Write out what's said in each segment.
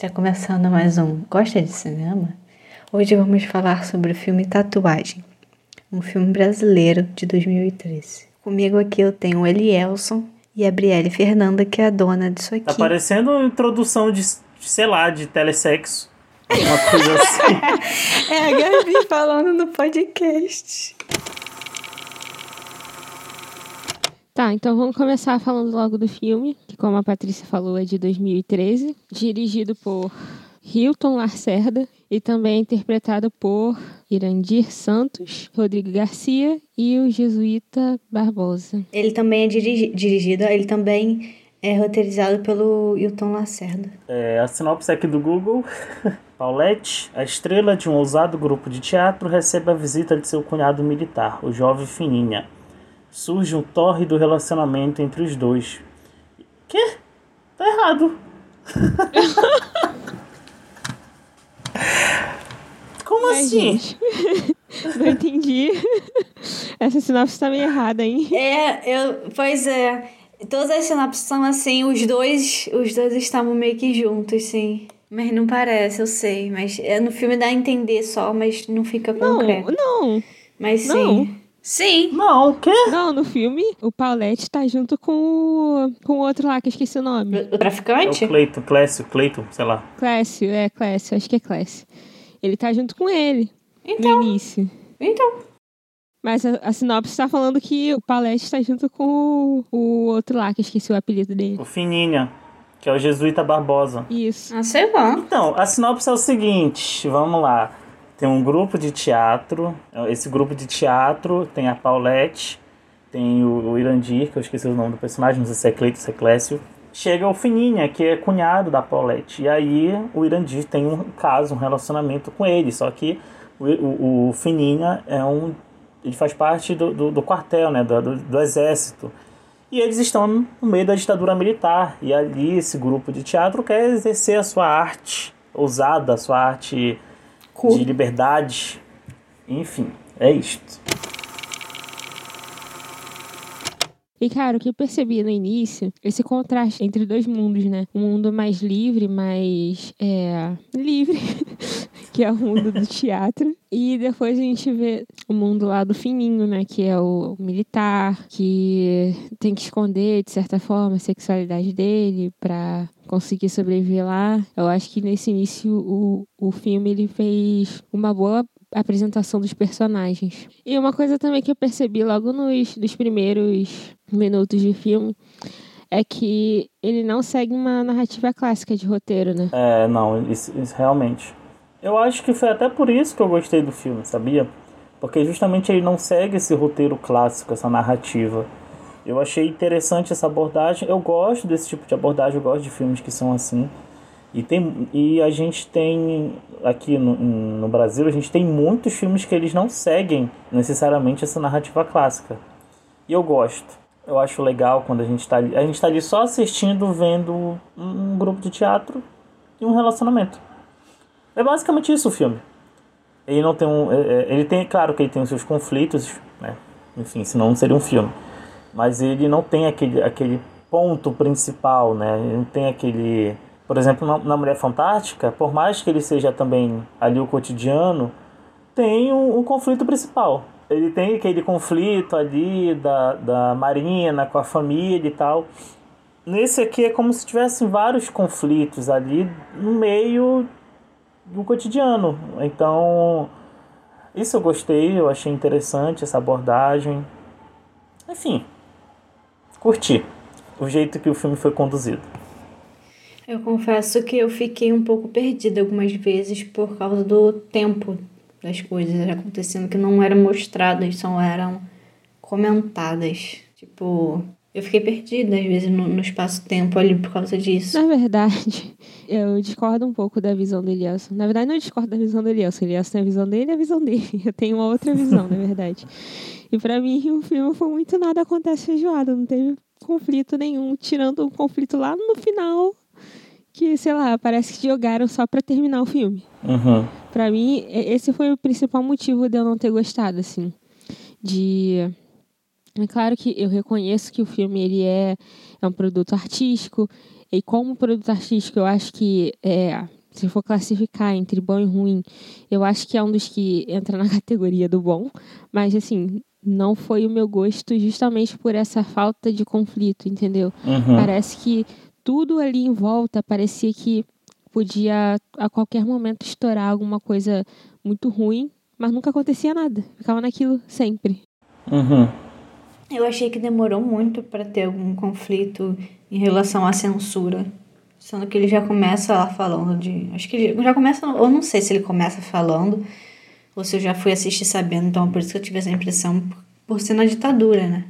Está começando mais um Gosta de Cinema? Hoje vamos falar sobre o filme Tatuagem, um filme brasileiro de 2013. Comigo aqui eu tenho o Elielson e a Brielle Fernanda, que é a dona disso aqui. Tá parecendo introdução de, sei lá, de telesexo. Uma coisa assim. é a Gabi falando no podcast. Tá, então vamos começar falando logo do filme, que como a Patrícia falou é de 2013, dirigido por Hilton Lacerda e também interpretado por Irandir Santos, Rodrigo Garcia e o jesuíta Barbosa. Ele também é dirigi dirigido, ele também é roteirizado pelo Hilton Lacerda. É, a sinopse aqui do Google. Paulette, a estrela de um ousado grupo de teatro, recebe a visita de seu cunhado militar, o jovem Fininha surge um tórrido relacionamento entre os dois. Quê? Tá errado. Como Ai, assim? Não entendi. Essa sinopse tá meio errada, hein? É, eu. Pois é. Todas as sinopses são assim, os dois. Os dois estavam meio que juntos, sim. Mas não parece, eu sei. Mas é, no filme dá a entender só, mas não fica concreto. Não, não. Mas sim. Não. Sim. Não, o quê? Não, no filme, o Paulette tá junto com o, com o outro lá, que eu esqueci o nome. O traficante? É o Cleiton, Clécio, Cleiton, sei lá. Clécio, é, Clécio, acho que é Clécio. Ele tá junto com ele. Então. No início. Então. Mas a, a sinopse tá falando que o Paulette tá junto com o, o outro lá, que eu esqueci o apelido dele. O Fininha. Que é o Jesuíta Barbosa. Isso. Ah, sei lá. Então, a sinopse é o seguinte, vamos lá. Tem um grupo de teatro. Esse grupo de teatro tem a Paulette, tem o, o Irandir, que eu esqueci o nome do personagem, não sei se é Cleito, se é Clécio. Chega o Fininha, que é cunhado da Paulette. E aí o Irandir tem um caso, um relacionamento com ele. Só que o, o, o Fininha é um. Ele faz parte do, do, do quartel, né? Do, do, do exército. E eles estão no meio da ditadura militar. E ali esse grupo de teatro quer exercer a sua arte ousada, a sua arte de liberdade. Enfim, é isto. E, cara, o que eu percebi no início, esse contraste entre dois mundos, né? Um mundo mais livre, mais. É. livre, que é o mundo do teatro. E depois a gente vê o mundo lá do fininho, né? Que é o militar, que tem que esconder, de certa forma, a sexualidade dele pra conseguir sobreviver lá. Eu acho que nesse início o, o filme ele fez uma boa apresentação dos personagens. E uma coisa também que eu percebi logo nos, nos primeiros minutos de filme é que ele não segue uma narrativa clássica de roteiro, né? É, não, isso, isso, realmente. Eu acho que foi até por isso que eu gostei do filme, sabia? Porque justamente ele não segue esse roteiro clássico, essa narrativa. Eu achei interessante essa abordagem. Eu gosto desse tipo de abordagem, eu gosto de filmes que são assim. E, tem, e a gente tem, aqui no, no Brasil, a gente tem muitos filmes que eles não seguem necessariamente essa narrativa clássica. E eu gosto. Eu acho legal quando a gente está ali. A gente está ali só assistindo, vendo um, grupo de teatro e um relacionamento. É basicamente isso o filme. Ele não tem um. É, é, ele tem, claro que ele tem os seus conflitos, né? Enfim, senão não seria um filme. Mas ele não tem aquele, aquele ponto principal, né? Ele não tem aquele por exemplo, na, Mulher Fantástica, por mais que ele seja também ali o cotidiano, tem um, um conflito principal. Ele tem aquele conflito ali da, da Marina com a família e tal. Nesse aqui é como se tivessem vários conflitos ali no meio do cotidiano. Então, isso eu gostei, eu achei interessante essa abordagem. Enfim, curti o jeito que o filme foi conduzido. Eu confesso que eu fiquei um pouco perdida algumas vezes por causa do tempo das coisas acontecendo que não eram mostradas, só eram comentadas. Tipo, eu fiquei perdida às vezes no, no espaço-tempo ali por causa disso. Na verdade, eu discordo um pouco da visão do Elielson. Na verdade, não discordo da visão do Elielson. O Elielson tem a visão dele e a visão dele. Eu tenho uma outra visão, na verdade. E para mim, o filme foi muito nada acontece feijoada. Não teve conflito nenhum, tirando um conflito lá no final que, sei lá, parece que jogaram só para terminar o filme. Uhum. Para mim, esse foi o principal motivo de eu não ter gostado, assim. De É claro que eu reconheço que o filme ele é, é um produto artístico, e como produto artístico eu acho que é, se for classificar entre bom e ruim, eu acho que é um dos que entra na categoria do bom, mas assim, não foi o meu gosto justamente por essa falta de conflito, entendeu? Uhum. Parece que tudo ali em volta parecia que podia a qualquer momento estourar alguma coisa muito ruim, mas nunca acontecia nada. Ficava naquilo sempre. Uhum. Eu achei que demorou muito para ter algum conflito em relação à censura. Sendo que ele já começa lá falando de. Acho que ele já começa. Ou não sei se ele começa falando, ou se eu já fui assistir sabendo, então por isso que eu tive essa impressão por ser na ditadura, né?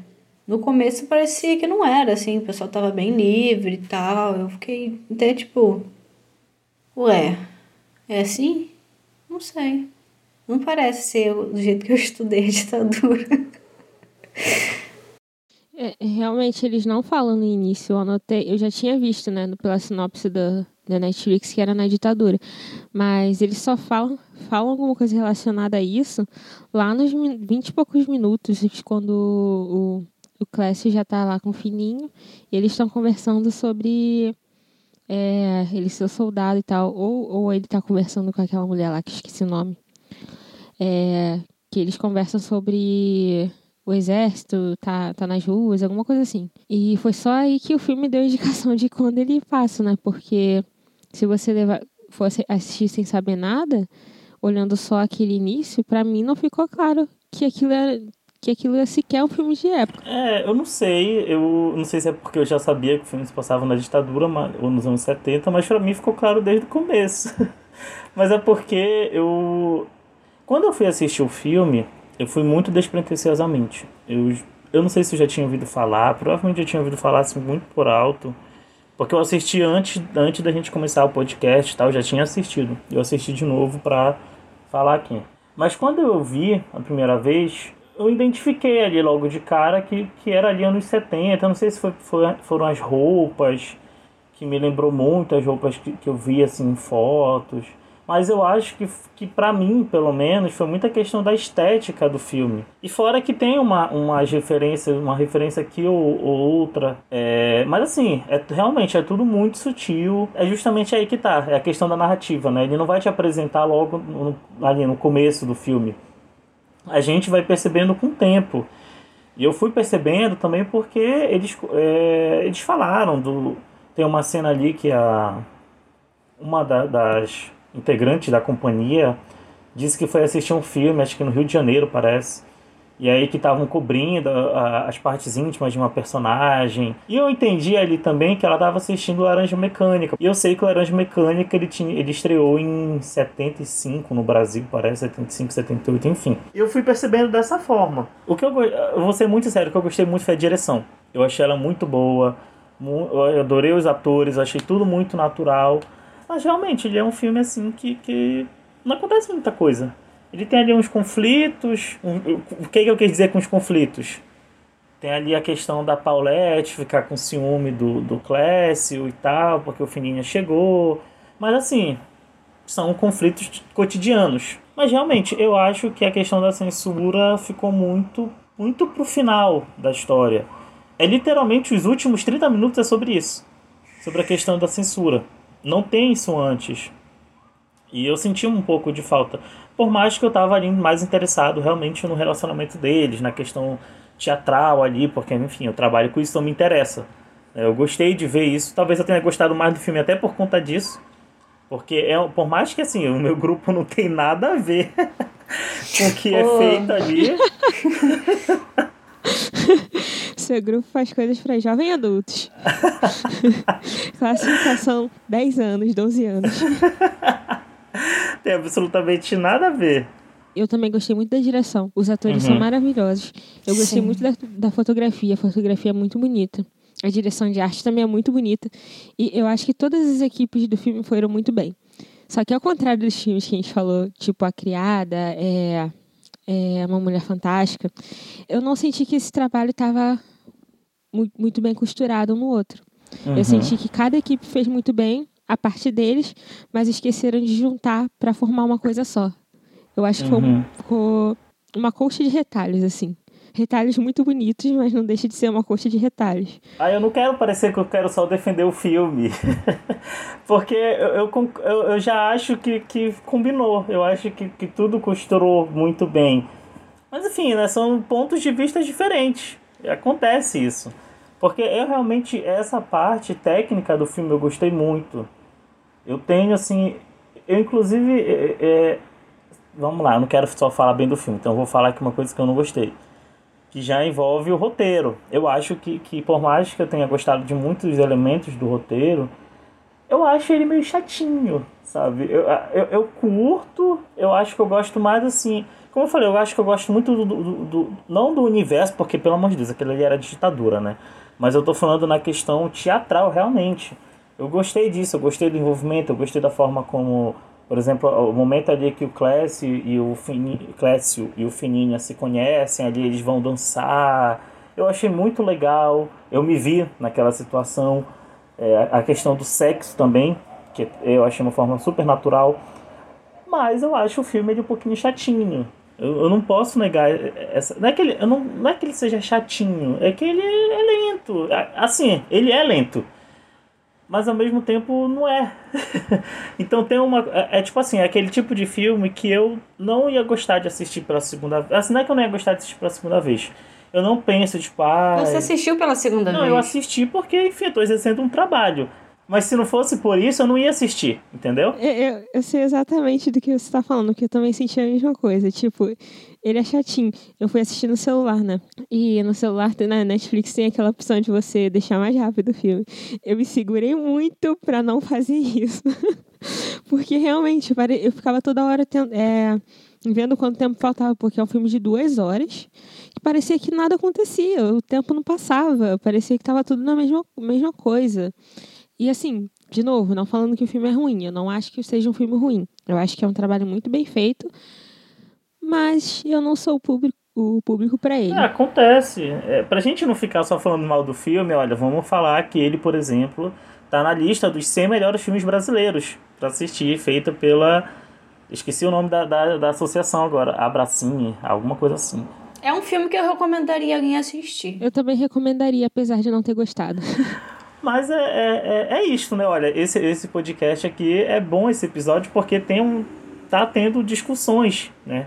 No começo parecia que não era, assim, o pessoal tava bem livre e tal. Eu fiquei até tipo. Ué, é assim? Não sei. Não parece ser do jeito que eu estudei a ditadura. É, realmente, eles não falam no início. Eu anotei, eu já tinha visto, né, pela sinopse da, da Netflix, que era na ditadura. Mas eles só falam, falam alguma coisa relacionada a isso lá nos 20 e poucos minutos, quando o, o Clécio já tá lá com o fininho, e eles estão conversando sobre é, ele ser soldado e tal. Ou, ou ele tá conversando com aquela mulher lá, que esqueci o nome. É, que eles conversam sobre o exército tá, tá nas ruas, alguma coisa assim. E foi só aí que o filme deu indicação de quando ele passa, né? Porque se você levar, fosse assistir sem saber nada, olhando só aquele início, para mim não ficou claro que aquilo era que aquilo é sequer um filme de época. É, eu não sei, eu não sei se é porque eu já sabia que o filme se passava na ditadura ou nos anos 70, mas para mim ficou claro desde o começo. mas é porque eu quando eu fui assistir o filme, eu fui muito despretensiosamente. Eu, eu não sei se eu já tinha ouvido falar, provavelmente eu tinha ouvido falar assim muito por alto, porque eu assisti antes, antes da gente começar o podcast, tal, eu já tinha assistido. Eu assisti de novo para falar aqui. Mas quando eu vi a primeira vez, eu identifiquei ali logo de cara que, que era ali anos 70. Eu não sei se foi, foi, foram as roupas, que me lembrou muito as roupas que, que eu vi assim em fotos. Mas eu acho que, que para mim, pelo menos, foi muita questão da estética do filme. E fora que tem uma, uma referência, uma referência aqui ou, ou outra. É, mas assim, é, realmente é tudo muito sutil. É justamente aí que tá. É a questão da narrativa, né? Ele não vai te apresentar logo no, ali no começo do filme. A gente vai percebendo com o tempo. E eu fui percebendo também porque eles, é, eles falaram do. Tem uma cena ali que a. Uma da, das integrante da companhia, disse que foi assistir um filme, acho que no Rio de Janeiro, parece. E aí que estavam cobrindo as partes íntimas de uma personagem. E eu entendi ali também que ela estava assistindo Laranja Mecânica. E eu sei que o Laranja Mecânica ele, tinha, ele estreou em 75 no Brasil, parece, 75, 78, enfim. E eu fui percebendo dessa forma. O que eu, eu vou ser muito sério, o que eu gostei muito foi a direção. Eu achei ela muito boa. Eu adorei os atores, achei tudo muito natural. Mas realmente, ele é um filme assim que, que não acontece muita coisa. Ele tem ali uns conflitos. Um, o que, que eu quis dizer com os conflitos? Tem ali a questão da Paulette ficar com ciúme do, do Clécio e tal, porque o Fininha chegou. Mas assim, são conflitos cotidianos. Mas realmente, eu acho que a questão da censura ficou muito, muito pro final da história. É literalmente os últimos 30 minutos é sobre isso. Sobre a questão da censura. Não tem isso antes. E eu senti um pouco de falta. Por mais que eu tava ali mais interessado realmente no relacionamento deles, na questão teatral ali, porque, enfim, eu trabalho com isso, então me interessa. Eu gostei de ver isso. Talvez eu tenha gostado mais do filme até por conta disso. Porque, é, por mais que, assim, o meu grupo não tem nada a ver com o que é feito ali. Seu grupo faz coisas para jovens adultos. Classificação 10 anos, 12 anos. Tem absolutamente nada a ver. Eu também gostei muito da direção. Os atores uhum. são maravilhosos. Eu gostei Sim. muito da, da fotografia. A fotografia é muito bonita. A direção de arte também é muito bonita. E eu acho que todas as equipes do filme foram muito bem. Só que ao contrário dos filmes que a gente falou, tipo A Criada, é, é Uma Mulher Fantástica, eu não senti que esse trabalho estava muito bem costurado um no outro. Uhum. Eu senti que cada equipe fez muito bem a parte deles, mas esqueceram de juntar para formar uma coisa só. Eu acho que uhum. ficou uma colcha de retalhos, assim. retalhos muito bonitos, mas não deixa de ser uma coxa de retalhos. Ah, eu não quero parecer que eu quero só defender o filme. Porque eu, eu, eu, já acho que, que combinou. Eu acho que, que tudo costurou muito bem. Mas enfim, né, são pontos de vista diferentes. Acontece isso. Porque eu realmente, essa parte técnica do filme eu gostei muito. Eu tenho, assim. Eu, inclusive. É, é, vamos lá, eu não quero só falar bem do filme, então eu vou falar aqui uma coisa que eu não gostei. Que já envolve o roteiro. Eu acho que, que por mais que eu tenha gostado de muitos elementos do roteiro, eu acho ele meio chatinho, sabe? Eu, eu, eu curto, eu acho que eu gosto mais assim. Como eu falei, eu acho que eu gosto muito do, do, do, Não do universo, porque pelo amor de Deus, aquele ali era ditadura, né? Mas eu tô falando na questão teatral, realmente. Eu gostei disso, eu gostei do envolvimento, eu gostei da forma como, por exemplo, o momento ali que o Clécio e o, Fini, Clécio e o Fininha se conhecem, ali eles vão dançar. Eu achei muito legal, eu me vi naquela situação. É, a questão do sexo também, que eu achei uma forma super natural. Mas eu acho o filme ele um pouquinho chatinho. Eu, eu não posso negar essa. Não é, que ele, eu não, não é que ele seja chatinho, é que ele é, lento. Assim, ele é lento. Mas ao mesmo tempo não é. então tem uma. É, é, tipo assim, é aquele tipo de filme que eu não ia gostar de assistir pela segunda vez. Assim, não é que eu não ia gostar de assistir pela segunda vez. Eu não penso, tipo, ah. Você assistiu pela segunda não, vez? Não, eu assisti porque, enfim, eu tô exercendo um trabalho. Mas se não fosse por isso, eu não ia assistir, entendeu? Eu, eu, eu sei exatamente do que você tá falando, que eu também senti a mesma coisa. Tipo, ele é chatinho. Eu fui assistir no celular, né? E no celular, na Netflix, tem aquela opção de você deixar mais rápido o filme. Eu me segurei muito pra não fazer isso. porque realmente, eu ficava toda hora tendo, é, vendo quanto tempo faltava, porque é um filme de duas horas. E parecia que nada acontecia, o tempo não passava, parecia que tava tudo na mesma, mesma coisa. E assim, de novo, não falando que o filme é ruim, eu não acho que seja um filme ruim. Eu acho que é um trabalho muito bem feito, mas eu não sou o público, o público para ele. É, acontece. É, pra gente não ficar só falando mal do filme, olha, vamos falar que ele, por exemplo, tá na lista dos 100 melhores filmes brasileiros para assistir, feita pela. Esqueci o nome da, da, da associação agora, Abracine, alguma coisa assim. É um filme que eu recomendaria alguém assistir. Eu também recomendaria, apesar de não ter gostado. Mas é, é, é, é isso, né? Olha, esse, esse podcast aqui é bom esse episódio porque tem um, tá tendo discussões, né?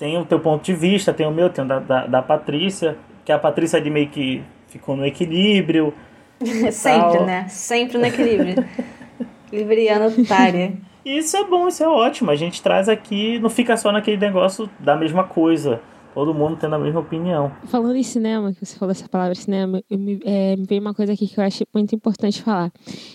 Tem o teu ponto de vista, tem o meu, tem o da, da, da Patrícia, que a Patrícia de meio que ficou no equilíbrio. Sempre, tal. né? Sempre no equilíbrio. Libriana otária. Isso é bom, isso é ótimo. A gente traz aqui, não fica só naquele negócio da mesma coisa todo mundo tendo a mesma opinião. Falando em cinema, que você falou essa palavra cinema, me, é, me veio uma coisa aqui que eu acho muito importante falar.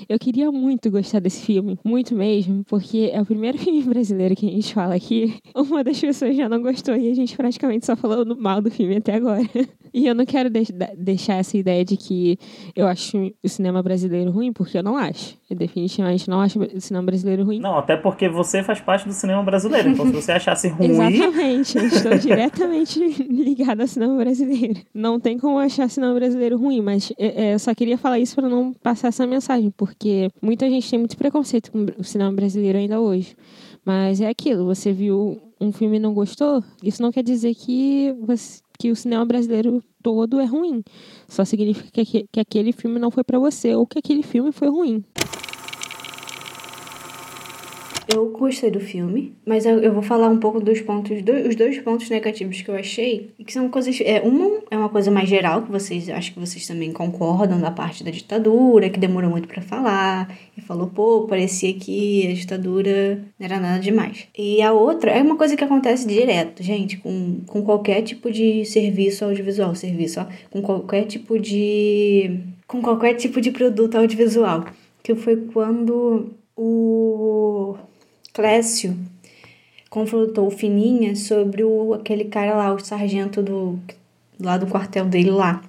Eu queria muito gostar desse filme, muito mesmo, porque é o primeiro filme brasileiro que a gente fala aqui. Uma das pessoas já não gostou e a gente praticamente só falou mal do filme até agora. E eu não quero de deixar essa ideia de que eu acho o cinema brasileiro ruim, porque eu não acho. Eu definitivamente não acho o cinema brasileiro ruim. Não, até porque você faz parte do cinema brasileiro. Então, se você achasse ruim. Exatamente, eu estou diretamente ligada ao cinema brasileiro. Não tem como achar cinema brasileiro ruim, mas é, é, eu só queria falar isso para não passar essa mensagem, porque muita gente tem muito preconceito com o cinema brasileiro ainda hoje. Mas é aquilo, você viu um filme e não gostou, isso não quer dizer que você que o cinema brasileiro todo é ruim. Só significa que, que aquele filme não foi para você ou que aquele filme foi ruim. Eu gostei do filme, mas eu, eu vou falar um pouco dos pontos, do, os dois pontos negativos que eu achei, que são coisas. É, uma é uma coisa mais geral, que vocês acho que vocês também concordam da parte da ditadura, que demorou muito para falar, e falou, pô, parecia que a ditadura não era nada demais. E a outra é uma coisa que acontece direto, gente, com, com qualquer tipo de serviço audiovisual, serviço, ó, com qualquer tipo de. com qualquer tipo de produto audiovisual. Que foi quando o Clécio confrontou o Fininha sobre o, aquele cara lá, o sargento do lá do quartel dele lá.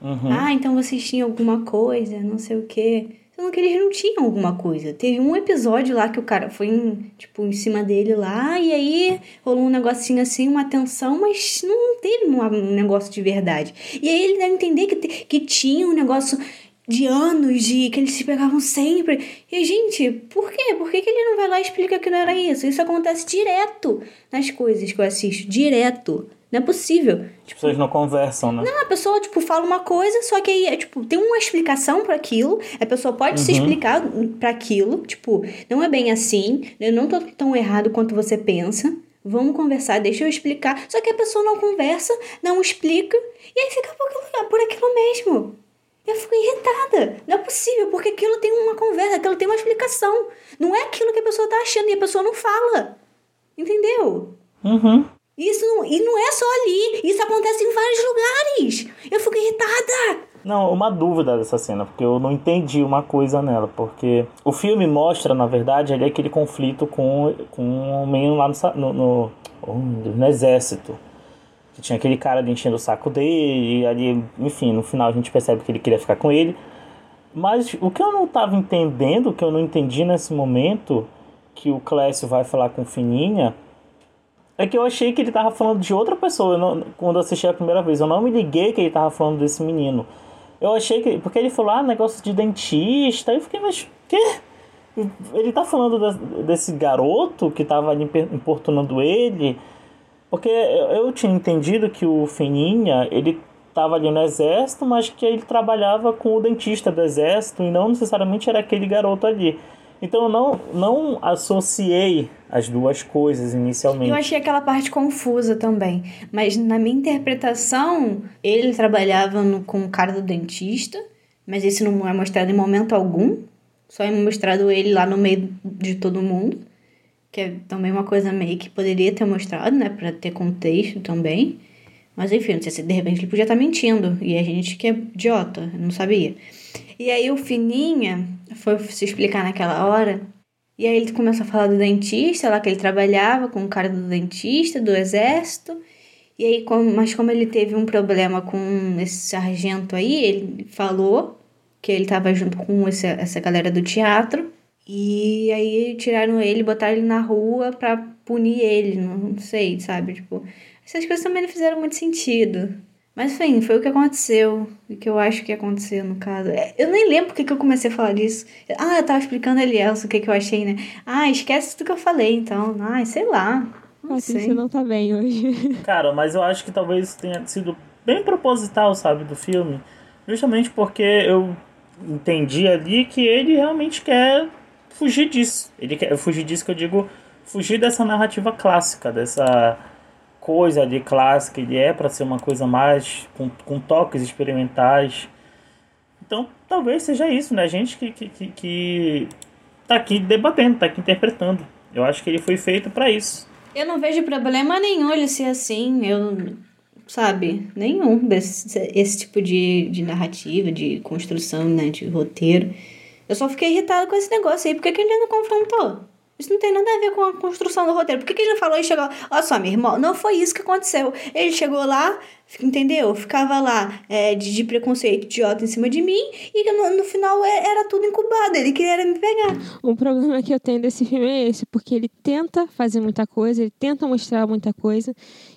Uhum. Ah, então vocês tinham alguma coisa, não sei o quê. Sendo que eles não tinham alguma coisa. Teve um episódio lá que o cara foi, em, tipo, em cima dele lá, e aí rolou um negocinho assim, uma tensão, mas não teve um, um negócio de verdade. E aí ele deve entender que, que tinha um negócio de anos, de que eles se pegavam sempre. E, gente, por quê? Por que, que ele não vai lá e explica que não era isso? Isso acontece direto nas coisas que eu assisto, direto. Não é possível. As pessoas não conversam, né? Não, a pessoa, tipo, fala uma coisa, só que aí, é, tipo, tem uma explicação para aquilo, a pessoa pode se explicar para aquilo, tipo, não é bem assim, eu não tô tão errado quanto você pensa, vamos conversar, deixa eu explicar. Só que a pessoa não conversa, não explica, e aí fica por aquilo, por aquilo mesmo. Eu fico irritada. Não é possível, porque aquilo tem uma conversa, aquilo tem uma explicação. Não é aquilo que a pessoa tá achando e a pessoa não fala. Entendeu? Uhum. Isso não, e não é só ali, isso acontece em vários lugares. Eu fico irritada. Não, uma dúvida dessa cena, porque eu não entendi uma coisa nela, porque o filme mostra, na verdade, ali aquele conflito com, com o menino lá no, no, no, no exército. Que tinha aquele cara enchendo o saco dele, e ali, enfim, no final a gente percebe que ele queria ficar com ele. Mas o que eu não estava entendendo, o que eu não entendi nesse momento, que o Clécio vai falar com Fininha, é que eu achei que ele tava falando de outra pessoa eu não, quando assisti a primeira vez. Eu não me liguei que ele tava falando desse menino. Eu achei que. Porque ele falou, ah, negócio de dentista. Aí eu fiquei, mas. Quê? Ele tá falando de, desse garoto que tava ali importunando ele. Porque eu, tinha entendido que o Fininha, ele tava ali no exército, mas que ele trabalhava com o dentista do exército e não necessariamente era aquele garoto ali. Então eu não, não associei as duas coisas inicialmente. Eu achei aquela parte confusa também. Mas na minha interpretação, ele trabalhava no, com o cara do dentista, mas isso não é mostrado em momento algum. Só é mostrado ele lá no meio de todo mundo. Que é também uma coisa meio que poderia ter mostrado, né? Pra ter contexto também. Mas enfim, não sei se de repente ele podia estar mentindo. E a gente que é idiota, não sabia. E aí o Fininha foi se explicar naquela hora. E aí ele começou a falar do dentista, lá que ele trabalhava com o cara do dentista, do exército. E aí, como, mas como ele teve um problema com esse sargento aí, ele falou que ele estava junto com esse, essa galera do teatro. E aí tiraram ele, botaram ele na rua pra punir ele, não, sei, sabe? Tipo, essas coisas também não fizeram muito sentido. Mas enfim, foi o que aconteceu. O que eu acho que aconteceu no caso. É, eu nem lembro porque que eu comecei a falar disso. Ah, eu tava explicando a Elielson o que, que eu achei, né? Ah, esquece tudo que eu falei, então. Ai, sei lá. Não sei. Você não tá bem hoje. Cara, mas eu acho que talvez tenha sido bem proposital, sabe, do filme. Justamente porque eu entendi ali que ele realmente quer fugir disso. Ele quer fugir disso que eu digo, fugir dessa narrativa clássica, dessa coisa ali clássica, ele é para ser uma coisa mais com, com toques experimentais. Então, talvez seja isso, né? A gente que, que, que, que tá aqui debatendo, tá aqui interpretando. Eu acho que ele foi feito para isso. Eu não vejo problema nenhum ele ser assim. Eu, sabe, nenhum desse esse tipo de, de narrativa, de construção, né, de roteiro. Eu só fiquei irritada com esse negócio aí. Por que, que ele não confrontou? Isso não tem nada a ver com a construção do roteiro. Por que, que ele não falou e chegou? Olha só, meu irmão, não foi isso que aconteceu. Ele chegou lá, entendeu? Ficava lá é, de, de preconceito idiota em cima de mim e no, no final é, era tudo incubado. Ele queria me pegar. Um problema que eu tenho desse filme é esse, porque ele tenta fazer muita coisa, ele tenta mostrar muita coisa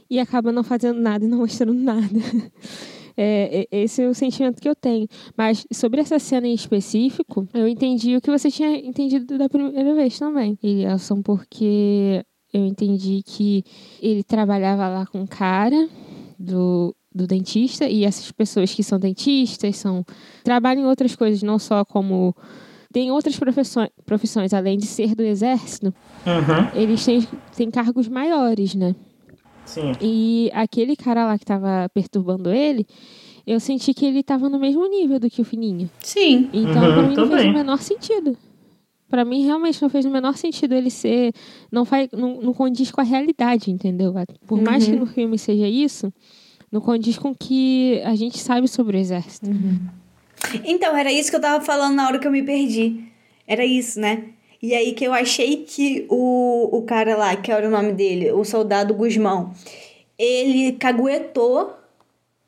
e acaba não fazendo nada e não mostrando nada. É, esse é o sentimento que eu tenho. Mas sobre essa cena em específico, eu entendi o que você tinha entendido da primeira vez também, Elielson, porque eu entendi que ele trabalhava lá com um cara do, do dentista e essas pessoas que são dentistas são trabalham em outras coisas, não só como tem outras profissões, profissões além de ser do exército, uhum. eles têm, têm cargos maiores, né? Sim. E aquele cara lá que tava perturbando ele, eu senti que ele tava no mesmo nível do que o Fininho. Sim. Então, uhum, pra mim, não fez o menor sentido. Pra mim, realmente não fez o menor sentido ele ser. Não, faz, não, não condiz com a realidade, entendeu? Por mais que uhum. no filme seja isso, não condiz com o que a gente sabe sobre o exército. Uhum. Então, era isso que eu tava falando na hora que eu me perdi. Era isso, né? E aí que eu achei que o, o cara lá, que era o nome dele, o soldado Guzmão, ele caguetou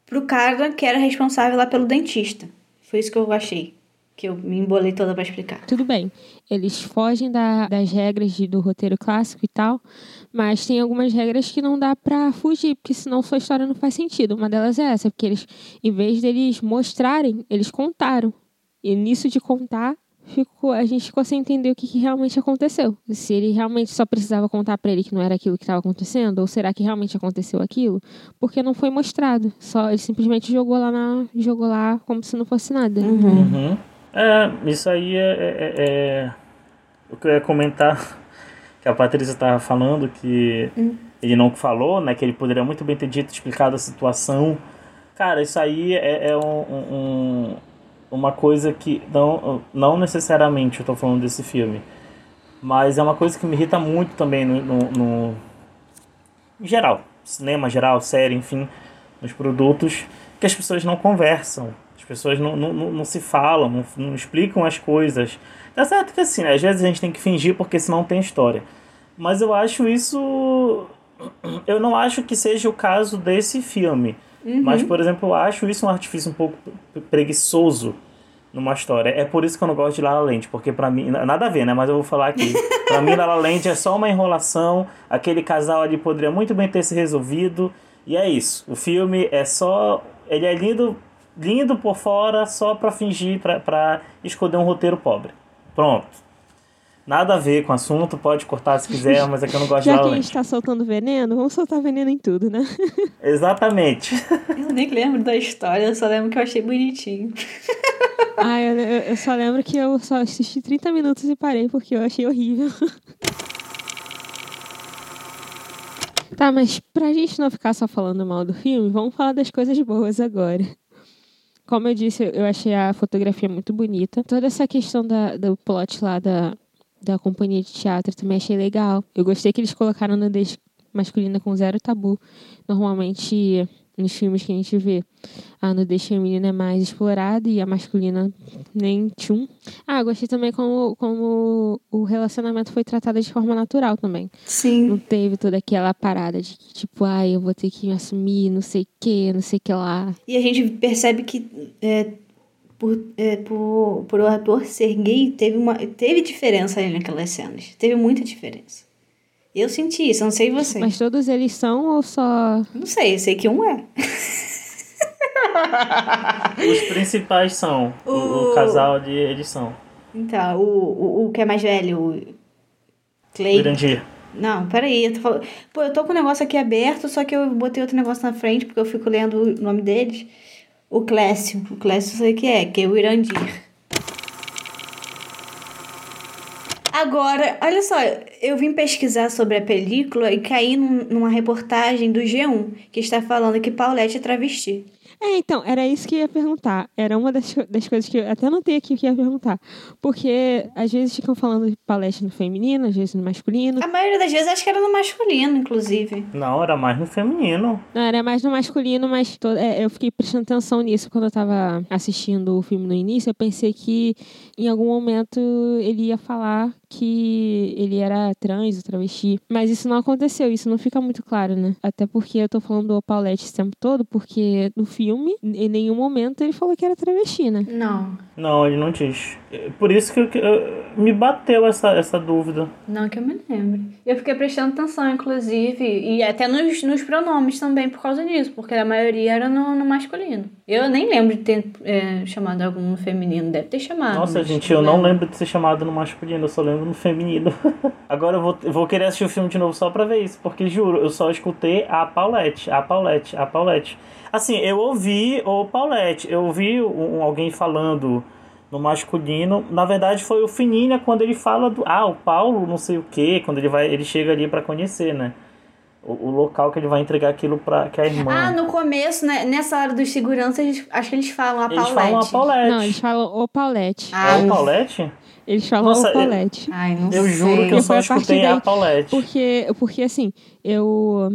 pro cara que era responsável lá pelo dentista. Foi isso que eu achei. Que eu me embolei toda para explicar. Tudo bem. Eles fogem da, das regras de, do roteiro clássico e tal, mas tem algumas regras que não dá pra fugir, porque senão sua história não faz sentido. Uma delas é essa, porque eles, em vez deles mostrarem, eles contaram. E nisso de contar, ficou, a gente ficou sem entender o que, que realmente aconteceu. Se ele realmente só precisava contar para ele que não era aquilo que estava acontecendo, ou será que realmente aconteceu aquilo? Porque não foi mostrado. Só ele simplesmente jogou lá na, jogou lá como se não fosse nada. Uhum. É, isso aí é, é, é, o que eu ia comentar que a Patrícia estava falando que ele não falou, né? Que ele poderia muito bem ter dito, explicado a situação. Cara, isso aí é, é um, um, uma coisa que não, não necessariamente eu tô falando desse filme, mas é uma coisa que me irrita muito também no, no, no em geral, cinema geral, série, enfim, nos produtos, que as pessoas não conversam, as pessoas não, não, não, não se falam, não, não explicam as coisas. Tá certo que assim, né, às vezes a gente tem que fingir porque senão tem história. Mas eu acho isso. Eu não acho que seja o caso desse filme. Mas, por exemplo, eu acho isso um artifício um pouco preguiçoso numa história. É por isso que eu não gosto de La La Land, porque pra mim, nada a ver, né, mas eu vou falar aqui. pra mim La La Land é só uma enrolação, aquele casal ali poderia muito bem ter se resolvido, e é isso. O filme é só, ele é lindo, lindo por fora só pra fingir, pra, pra esconder um roteiro pobre. Pronto. Nada a ver com o assunto, pode cortar se quiser, mas é que eu não gosto de Já que a gente tá soltando veneno, vamos soltar veneno em tudo, né? Exatamente. Eu nem lembro da história, eu só lembro que eu achei bonitinho. Ah, eu, eu- eu só lembro que eu só assisti 30 minutos e parei porque eu achei horrível. Tá, mas pra gente não ficar só falando mal do filme, vamos falar das coisas boas agora. Como eu disse, eu achei a fotografia muito bonita. Toda essa questão da, do plot lá da, da companhia de teatro também achei legal. Eu gostei que eles colocaram a nudez masculina com zero tabu. Normalmente, nos filmes que a gente vê, a nudez feminina é mais explorada e a masculina nem tchum. Ah, gostei também como, como o relacionamento foi tratado de forma natural também. Sim. Não teve toda aquela parada de que, tipo, ai, eu vou ter que me assumir, não sei o que, não sei o que lá. E a gente percebe que é, por, é, por, por o ator ser gay, teve, uma, teve diferença ali naquelas cenas. Teve muita diferença. Eu senti isso, não sei você. Mas todos eles são ou só. Não sei, eu sei que um é. Os principais são o, o O- casal de edição. Então, o, o, o que é mais velho, o Clay. Irandir. Não, peraí, eu tô falando. Pô, eu tô com o negócio aqui aberto, só que eu botei outro negócio na frente, porque eu fico lendo o nome deles. O Clécio. O Clécio sei que é, que é o Irandir. Agora, olha só, eu vim pesquisar sobre a película e caí num- numa reportagem do G1 que está falando que Paulette é travesti. É, então, era isso que eu ia perguntar. Era uma das, das coisas que eu até anotei aqui que eu ia perguntar. Porque às vezes ficam falando de palestra no feminino, às vezes no masculino. A maioria das vezes acho que era no masculino, inclusive. Não, era mais no feminino. Não, era mais no masculino, mas to- é, eu fiquei prestando atenção nisso quando eu tava assistindo o filme no início. Eu pensei que em algum momento ele ia falar que ele era trans ou travesti. Mas isso não aconteceu, isso não fica muito claro, né? Até porque eu tô falando do Paulette esse tempo todo, porque no filme, em nenhum momento ele falou que era travesti, né? Não, Não, ele não diz. Por isso que, eu- que eu- me bateu essa, essa dúvida. não que eu me lembre. Eu fiquei prestando atenção, inclusive, e até nos, nos pronomes também por causa disso, porque a maioria era no, no masculino. Eu nem lembro de ter é, chamado algum no feminino, deve ter chamado. Nossa, gente, eu não lembro de ser chamado no masculino, eu só lembro no feminino. Agora eu vou, eu vou querer assistir o filme de novo só pra ver isso, porque juro, eu só escutei a Paulette, a Paulette, a Paulette. Assim, eu ouvi o Paulette, eu ouvi um, alguém falando no masculino. Na verdade, foi o Fininha quando ele fala do. Ah, o Paulo, não sei o que, quando ele vai. Ele chega ali pra conhecer, né? O, o local que ele vai entregar aquilo pra que a irmã. Ah, no começo, né, nessa hora dos seguranças, eles- acho que eles falam a eles Paulette. falam a Paulette. Não, eles falam o Paulette. Ah, É o Paulette? Eles falam Nossa, o Paulette. Ai, não Eu sei. juro que eu E só a escutei a daí- Paulette. Porque, porque assim, eu,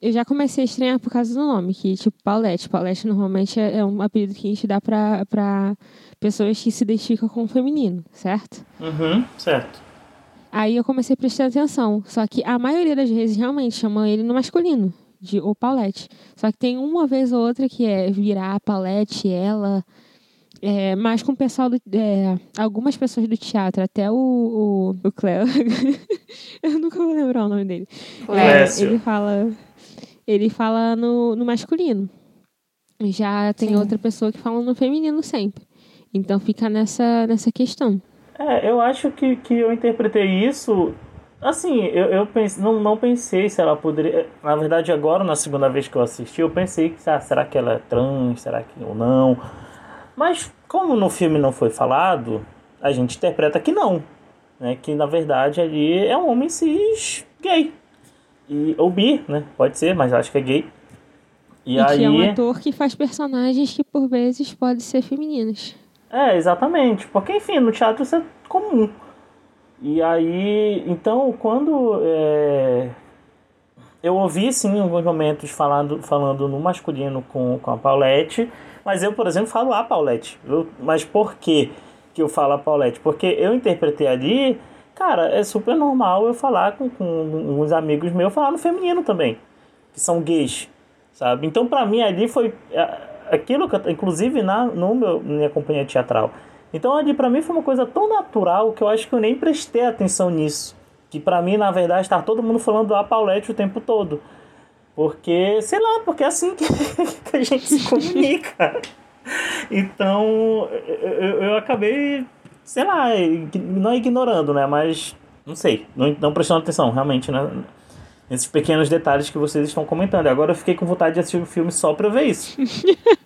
eu já comecei a estranhar por causa do nome, que tipo, Paulette. Paulette normalmente é, é um apelido que a gente dá pra, pra pessoas que se identificam com o feminino, certo? Uhum, certo. Aí eu comecei a prestar atenção. Só que a maioria das vezes realmente chamam ele no masculino, de o Paulette. Só que tem uma vez ou outra que é virar Paulette, ela. É, mas com o pessoal do. é, algumas pessoas do teatro, até o, o, o Cleo. eu nunca vou lembrar o nome dele. É, ele fala. Ele fala no, no masculino. Já tem Sim. outra pessoa que fala no feminino sempre. Então fica nessa, nessa questão. É, eu acho que, que eu interpretei isso. Assim, eu, eu pense, não, não pensei se ela poderia. Na verdade, agora, na segunda vez que eu assisti, eu pensei que ah, será que ela é trans, será que ou não. Mas, como no filme não foi falado, a gente interpreta que não. Né? Que na verdade ali é um homem cis gay. E, ou bi, né? Pode ser, mas acho que é gay. E, e aí... que é um ator que faz personagens que por vezes podem ser femininos. É, exatamente. Porque, enfim, no teatro isso é comum. E aí, então, quando é, eu ouvi, sim, em alguns momentos falando, falando no masculino com, com a Paulette, mas eu, por exemplo, falo a Paulette. Eu, mas por que que eu falo a Paulette? Porque eu interpretei ali, cara, é super normal eu falar com, com uns amigos meus, falar no feminino também, que são gays sabe? Então, para mim, ali foi é, aquilo que, inclusive, na no meu, minha companhia teatral. Então, ali para mim foi uma coisa tão natural que eu acho que eu nem prestei atenção nisso. Que para mim, na verdade, está todo mundo falando a Paulette o tempo todo. Porque, sei lá, porque é assim que, que a gente se comunica. Então, eu, eu acabei, sei lá, não ignorando, né? Mas, não sei, não, não prestando atenção, realmente, né? Esses pequenos detalhes que vocês estão comentando. Agora eu fiquei com vontade de assistir o filme só pra ver isso.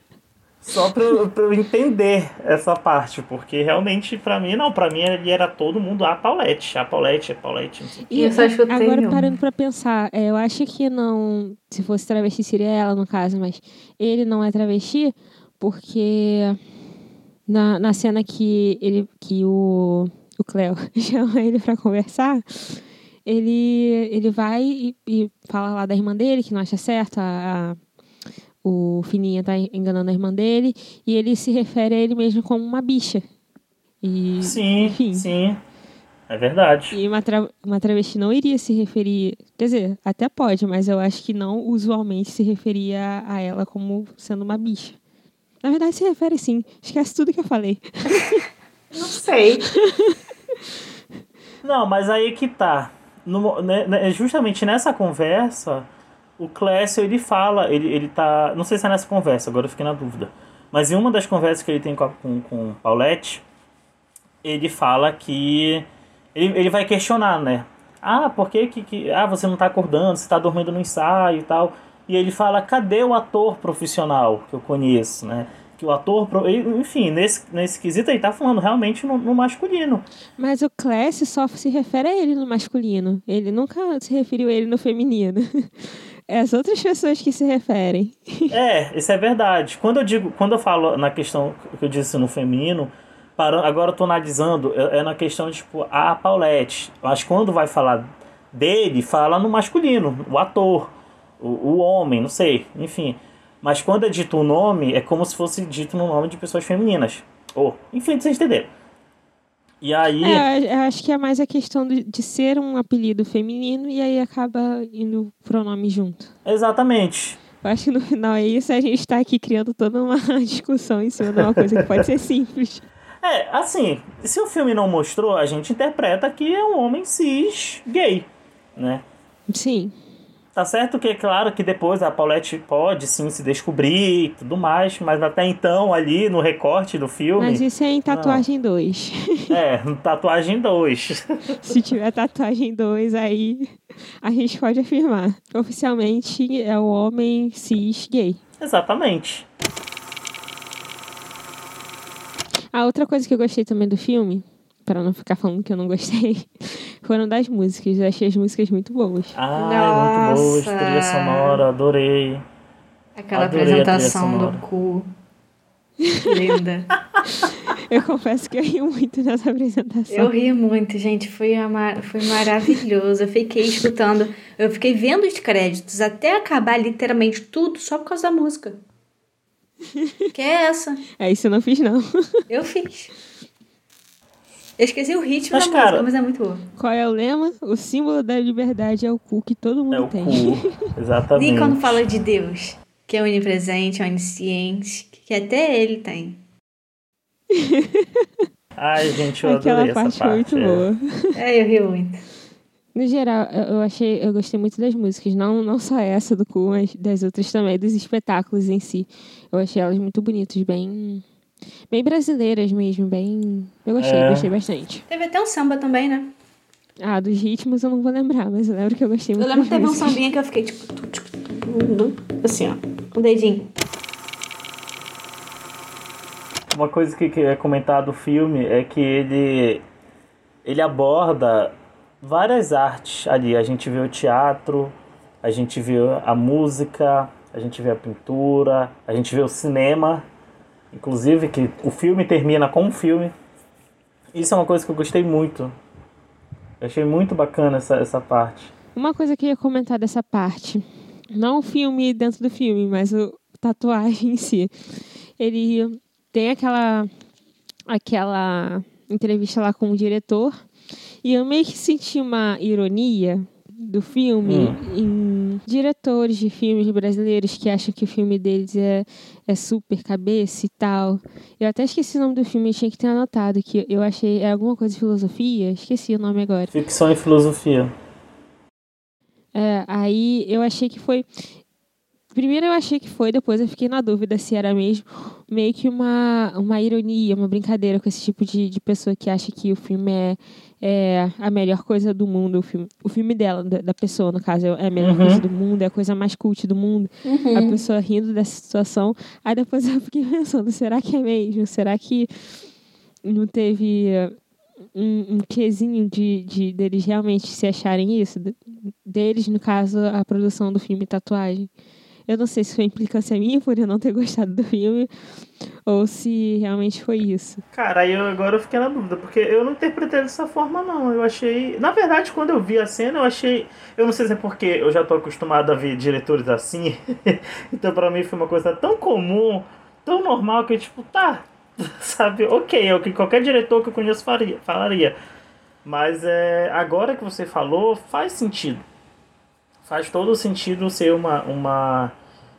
só pra, pra eu entender essa parte, porque realmente para mim, não, para mim ele era todo mundo a Paulette, a Paulette, a Paulette. E eu acho que eu agora tenho... parando pra pensar, é, eu acho que não, se fosse travesti seria ela no caso, mas ele não é travesti porque na, na cena que ele que o, o Cleo chama ele para conversar, ele, ele vai e, e, fala lá da irmã dele, que não acha certo, a, a, o Fininha tá enganando a irmã dele, e ele se refere a ele mesmo como uma bicha. E, sim, enfim. sim. É verdade. E uma, tra uma travesti não iria se referir. Quer dizer, até pode, mas eu acho que não usualmente se referia a ela como sendo uma bicha. Na verdade, se refere sim. Esquece tudo que eu falei. Não sei. não, mas aí que tá no, né, né, justamente nessa conversa, o Clécio ele fala, ele, ele tá. Não sei se é nessa conversa, agora eu fiquei na dúvida. Mas em uma das conversas que ele tem com, com, com Paulette, ele fala que. Ele, ele vai questionar, né? Ah, por que, que, que. Ah, você não tá acordando, você tá dormindo no ensaio e tal. E ele fala: cadê o ator profissional que eu conheço, né? que o ator, enfim, nesse, nesse quesito ele tá falando realmente no, no masculino. Mas o Class só se refere a ele no masculino. Ele nunca se referiu a ele no feminino. É as outras pessoas que se referem. É, isso é verdade. Quando eu digo, quando eu falo na questão que eu disse no feminino, parando, agora eu tô analisando, é, é na questão de, tipo, a Paulette. Mas quando vai falar dele, fala no masculino, o ator, o, o homem, não sei, enfim. Mas quando é dito o um nome, é como se fosse dito no nome de pessoas femininas. Ou, enfim, vocês entenderam. E aí. É, eu acho que é mais a questão de, de ser um apelido feminino e aí acaba indo o pronome junto. Exatamente. Eu acho que no final é isso, a gente está aqui criando toda uma discussão em cima de uma coisa que pode ser simples. É, assim, se o filme não mostrou, a gente interpreta que é um homem cis gay, né? Sim. Tá certo que é claro que depois a Paulette pode sim se descobrir e tudo mais, mas até então ali no recorte do filme. Mas isso é em tatuagem 2. É, tatuagem 2. se tiver tatuagem 2, aí a gente pode afirmar. Oficialmente é o homem cis gay. Exatamente. A outra coisa que eu gostei também do filme, para não ficar falando que eu não gostei, foram das músicas. Eu achei as músicas muito boas. Ah, muito boas. Trilha sonora, adorei. Aquela adorei apresentação do cu. Linda. eu confesso que eu ri muito nessa apresentação. Eu ri muito, gente. Foi, ama... foi maravilhoso. Eu fiquei escutando, eu fiquei vendo os créditos até acabar literalmente tudo só por causa da música. Que é essa? É, isso eu não fiz, não. Eu fiz. Eu esqueci o ritmo mas, da cara, música, mas é muito boa. Qual é o lema? O símbolo da liberdade é o cu que todo mundo é o tem. Cu. Exatamente. Nem quando fala de Deus, que é onipresente, onisciente, que até ele tem. Ai, gente, eu Aquela adorei parte essa parte. Foi muito boa. É, eu ri muito. No geral, eu achei, eu gostei muito das músicas, não, não só essa do cu, mas das outras também, dos espetáculos em si. Eu achei elas muito bonitas, bem Bem brasileiras mesmo, bem. Eu gostei, É. gostei bastante. Teve até um samba também, né? Ah, dos ritmos eu não vou lembrar, mas eu lembro que eu gostei Eu muito. lembro que teve um sambinha que eu fiquei tipo. tu, tu, tu, tu, Assim, ó. Com o dedinho. Uma coisa que eu queria comentar do filme é que ele, ele aborda várias artes ali. A gente vê o teatro, a gente vê a música, a gente vê a pintura, a gente vê o cinema. Inclusive que o filme termina com um filme. Isso é uma coisa que eu gostei muito. Eu achei muito bacana essa, essa parte. Uma coisa que eu ia comentar dessa parte, não o filme dentro do filme, mas o tatuagem em si. Ele tem aquela aquela entrevista lá com o diretor e eu meio que senti uma ironia do filme em diretores de filmes brasileiros que acham que o filme deles é, é super cabeça e tal. Eu até esqueci o nome do filme, tinha que ter anotado que eu achei é alguma coisa de filosofia, esqueci o nome agora. Ficção e filosofia. É, aí eu achei que foi. Primeiro eu achei que foi, depois eu fiquei na dúvida se era mesmo meio que uma, uma ironia, uma brincadeira com esse tipo de, de pessoa que acha que o filme é, é a melhor coisa do mundo. O filme, o filme dela, da, da pessoa, no caso, é a melhor Uhum. coisa do mundo, é a coisa mais cult do mundo. A pessoa rindo dessa situação. Aí depois eu fiquei pensando, será que é mesmo? Será que não teve um, um quezinho de, de deles realmente se acharem isso? De- Deles, no caso, a produção do filme Tatuagem. Eu não sei se foi implicância minha por eu não ter gostado do filme ou se realmente foi isso. Cara, aí eu, agora eu fiquei na dúvida, porque eu não interpretei dessa forma, não. Eu achei. Na verdade, quando eu vi a cena, eu achei. Eu não sei se é porque eu já tô acostumado a ver diretores assim. então, pra mim, foi uma coisa tão comum, tão normal, que eu, tipo, tá. Sabe? Ok, é o que qualquer diretor que eu conheço faria, falaria. Mas é, agora que você falou, faz sentido. Faz todo sentido ser uma, uma.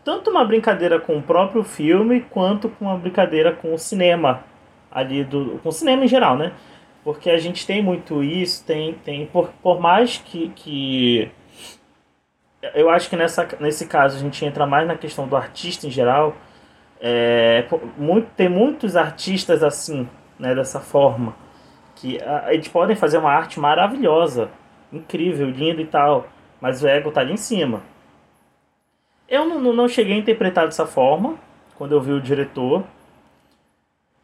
Tanto uma brincadeira com o próprio filme, quanto com uma brincadeira com o cinema. Ali do. Com o cinema em geral, né? Porque a gente tem muito isso, tem. tem por, por mais que, que. Eu acho que nessa, nesse caso a gente entra mais na questão do artista em geral. É, muito, tem muitos artistas assim, né, dessa forma, que ah, eles podem fazer uma arte maravilhosa, incrível, linda e tal, mas o ego tá ali em cima. Eu não, não- cheguei a interpretar dessa forma quando eu vi o diretor,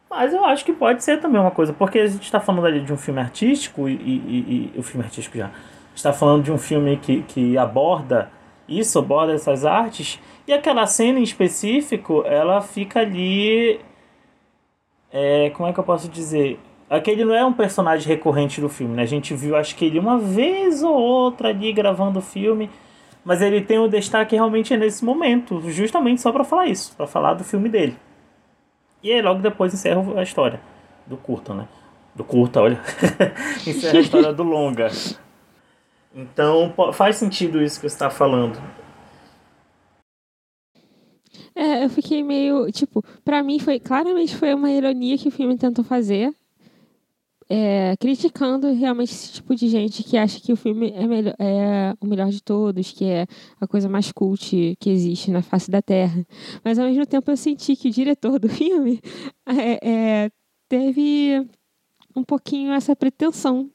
mas eu acho que pode ser também uma coisa, porque a gente está falando ali de um filme artístico e, e- e- e- o filme artístico já está falando de um filme que, que aborda isso, aborda essas artes e aquela cena em específico, ela fica ali, é, como é que eu posso dizer? Aquele não é um personagem recorrente do filme, né? A gente viu, acho que ele uma vez ou outra ali gravando o filme, mas ele tem o destaque realmente nesse momento, justamente só para falar isso, para falar do filme dele. E aí logo depois encerra a história do curta, né? Do curta, olha. encerra a história do longa. Então faz sentido isso que você está falando. É, eu fiquei meio, tipo, pra mim foi, claramente foi uma ironia que o filme tentou fazer, é, criticando realmente esse tipo de gente que acha que o filme é, melhor, é o melhor de todos, que é a coisa mais cult que existe na face da Terra. Mas ao mesmo tempo eu senti que o diretor do filme é, é, teve um pouquinho essa pretensão,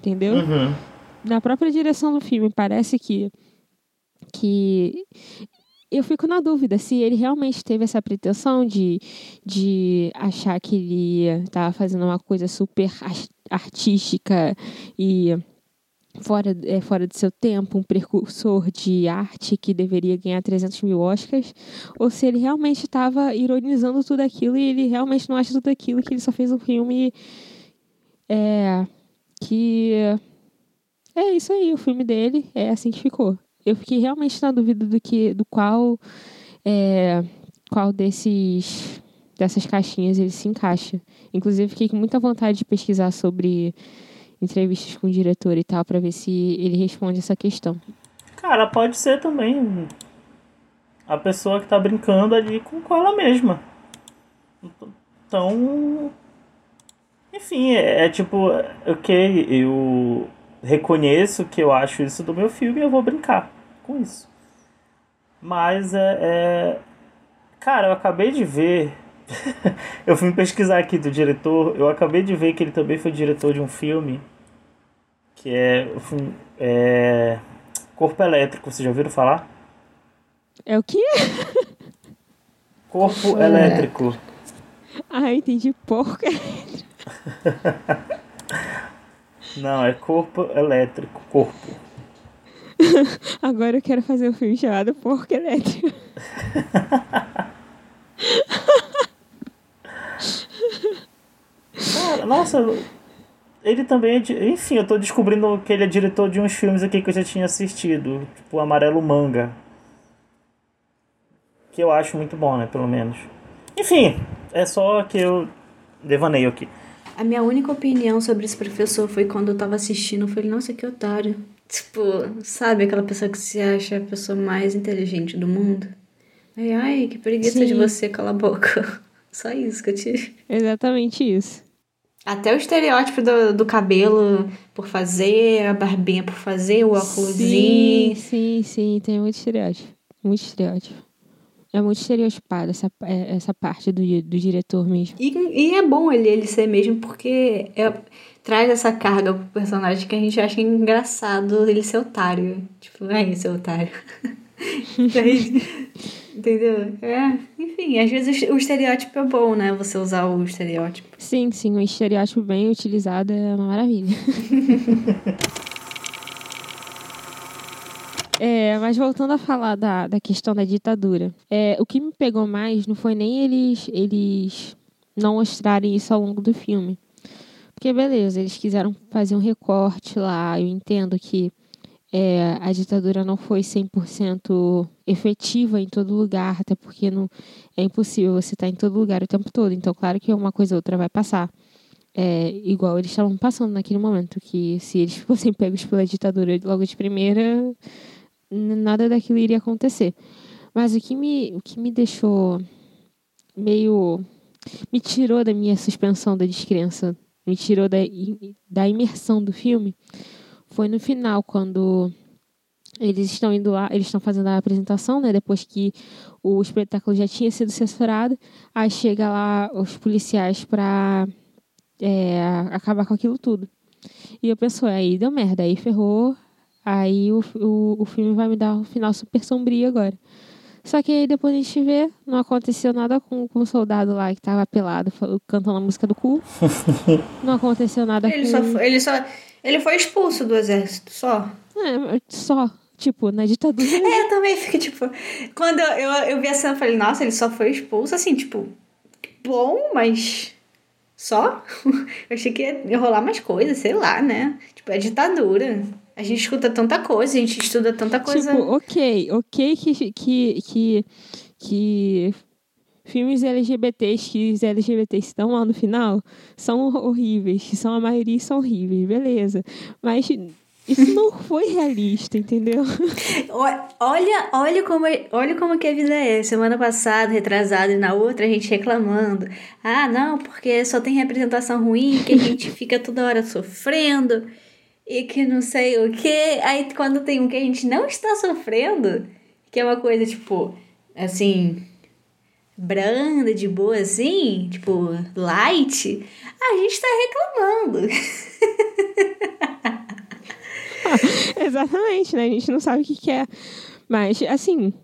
entendeu? Uhum. na própria direção do filme, parece que que eu fico na dúvida se ele realmente teve essa pretensão de, de achar que ele estava fazendo uma coisa super artística e fora, é, fora do seu tempo, um precursor de arte que deveria ganhar 300 mil Oscars, ou se ele realmente estava ironizando tudo aquilo e ele realmente não acha tudo aquilo, que ele só fez um filme é, que é isso aí, o filme dele é assim que ficou. Eu fiquei realmente na dúvida do que, do qual, é, qual desses dessas caixinhas ele se encaixa. Inclusive fiquei com muita vontade de pesquisar sobre entrevistas com o diretor e tal para ver se ele responde essa questão. Cara, pode ser também a pessoa que tá brincando ali com, ela mesma. Então. Enfim, é, é tipo, ok, eu reconheço que eu acho isso do meu filme e eu vou brincar com isso. Mas é. é- Cara, eu acabei de ver. eu fui pesquisar aqui do diretor, eu acabei de ver que ele também foi diretor de um filme que é, é Corpo Elétrico, vocês já ouviram falar? É o quê? Corpo é. Elétrico. Ah, entendi. Porco Não, é Corpo Elétrico. Corpo. Agora eu quero fazer um filme chamado Porco Elétrico. nossa, ele também é. Enfim, eu tô descobrindo que ele é diretor de uns filmes aqui que eu já tinha assistido. Tipo Amarelo Manga. Que eu acho muito bom, né? Pelo menos. Enfim, é só que eu devaneio aqui. A minha única opinião sobre esse professor foi quando eu tava assistindo. Eu falei, nossa, que otário. Tipo, sabe aquela pessoa que se acha a pessoa mais inteligente do mundo? Ai, ai, que preguiça Sim. de você, cala a boca. Só isso que eu tive. Exatamente isso. Até o estereótipo do, do cabelo por fazer, a barbinha por fazer, o óculos. Sim, sim, sim, tem muito estereótipo. Muito estereótipo. É muito estereotipado essa, é, essa parte do, do diretor mesmo. E, e é bom ele, ele ser mesmo, porque é, traz essa carga pro personagem que a gente acha engraçado ele ser otário. Tipo, é ser otário. Entendeu? É, enfim, às vezes o estereótipo é bom, né? Você usar o estereótipo. Sim, sim, o estereótipo bem utilizado é uma maravilha. É, mas voltando a falar da, da questão da ditadura, é, o que me pegou mais não foi nem eles, eles não mostrarem isso ao longo do filme. Porque, beleza, eles quiseram fazer um recorte lá, eu entendo que é, a ditadura não foi 100% efetiva em todo lugar, até porque não, é impossível você estar em todo lugar o tempo todo. Então, claro que uma coisa ou outra vai passar. É, igual eles estavam passando naquele momento, que se eles fossem pegos pela ditadura logo de primeira, nada daquilo iria acontecer. Mas o que me, o que me deixou meio. me tirou da minha suspensão da descrença, me tirou da, da imersão do filme, foi no final, quando eles estão indo lá, eles estão fazendo a apresentação, né? Depois que o espetáculo já tinha sido censurado, aí chega lá os policiais para é, acabar com aquilo tudo. E eu penso, aí deu merda, aí ferrou, aí o, o, o filme vai me dar um final super sombrio agora. Só que aí depois a gente vê, não aconteceu nada com, com o soldado lá que tava pelado, cantando a música do cu. não aconteceu nada ele com... Só ele só ele foi expulso do exército, só. É, só. Tipo, na ditadura. É, eu também fiquei, tipo. Quando eu, eu, eu vi a cena, eu falei, nossa, ele só foi expulso, assim, tipo. Bom, mas. Só? Eu achei que ia rolar mais coisa, sei lá, né? Tipo, é ditadura. A gente escuta tanta coisa, a gente estuda tanta coisa. Tipo, ok, ok que, que, que, que filmes LGBTs que os LGBTs estão lá no final são horríveis, são a maioria são horríveis, beleza. Mas isso não foi realista, entendeu? Olha, olha como, olha como que a vida é. Semana passada, retrasada e na outra a gente reclamando. Ah, não, porque só tem representação ruim, que a gente fica toda hora sofrendo e que não sei o que. Aí quando tem um que a gente não está sofrendo, que é uma coisa tipo, assim, branda, de boa assim, tipo, light, a gente tá reclamando. Exatamente, né? A gente não sabe o que, que é. Mas, assim,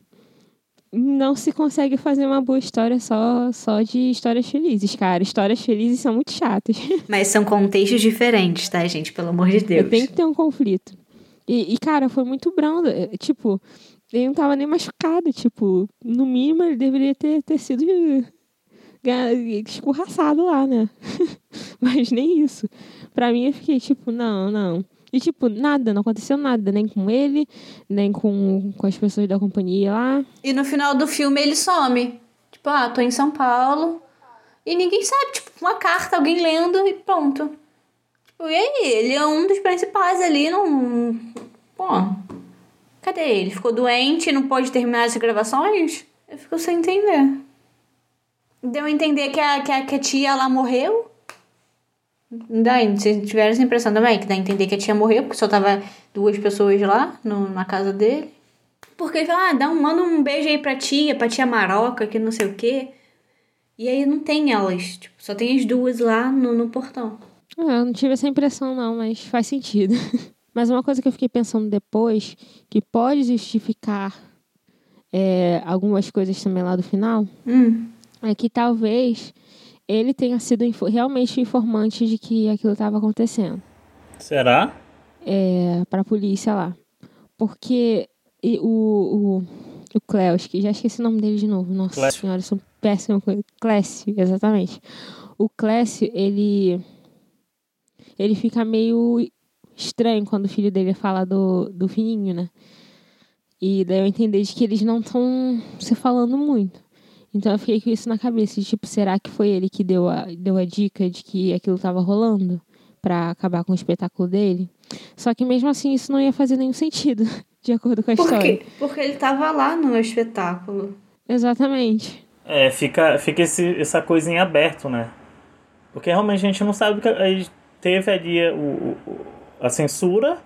não se consegue fazer uma boa história só, só de histórias felizes, cara. Histórias felizes são muito chatas. Mas são contextos diferentes, tá, gente? Pelo amor de Deus. Tem que ter um conflito. E, e cara, foi muito brando. É, tipo, ele não tava nem machucado, tipo, no mínimo ele deveria ter, ter sido escorraçado lá, né? Mas nem isso. Pra mim eu fiquei tipo, não, não. E tipo, nada, não aconteceu nada, nem com ele, nem com, com as pessoas da companhia lá. E no final do filme ele some. Tipo, ah, tô em São Paulo. E ninguém sabe, tipo, uma carta, alguém lendo e pronto. Tipo, e aí? Ele é um dos principais ali, não. Pô, Cadê ele? Ficou doente, não pode terminar as gravações? Eu fico sem entender. Deu a entender que a, que a, que a tia lá morreu? Dá, vocês tiveram essa impressão também? Que dá a entender que a tia morreu, porque só tava duas pessoas lá no, na casa dele. Porque ele fala, ah, dá um, manda um beijo aí pra tia, pra tia Maroca, que não sei o quê. E aí não tem elas, tipo, só tem as duas lá no, no portão. É, eu não tive essa impressão não, mas faz sentido. mas uma coisa que eu fiquei pensando depois, que pode justificar é, algumas coisas também lá do final, hum. é que talvez ele tenha sido inf realmente informante de que aquilo estava acontecendo. Será? É, para a polícia lá. Porque o, o, o Cleus, que já esqueci o nome dele de novo. Nossa Clécio. senhora, eu sou com ele. Clécio, exatamente. O Clécio, ele. Ele fica meio estranho quando o filho dele fala do, do fininho, né? E daí eu entendi de que eles não estão se falando muito. Então eu fiquei com isso na cabeça, de, tipo, será que foi ele que deu a, deu a dica de que aquilo tava rolando para acabar com o espetáculo dele? Só que mesmo assim isso não ia fazer nenhum sentido, de acordo com a Por história. Quê? Porque ele tava lá no espetáculo. Exatamente. É, fica, fica esse, essa coisinha aberto, né? Porque realmente a gente não sabe que teve ali o, o, a censura,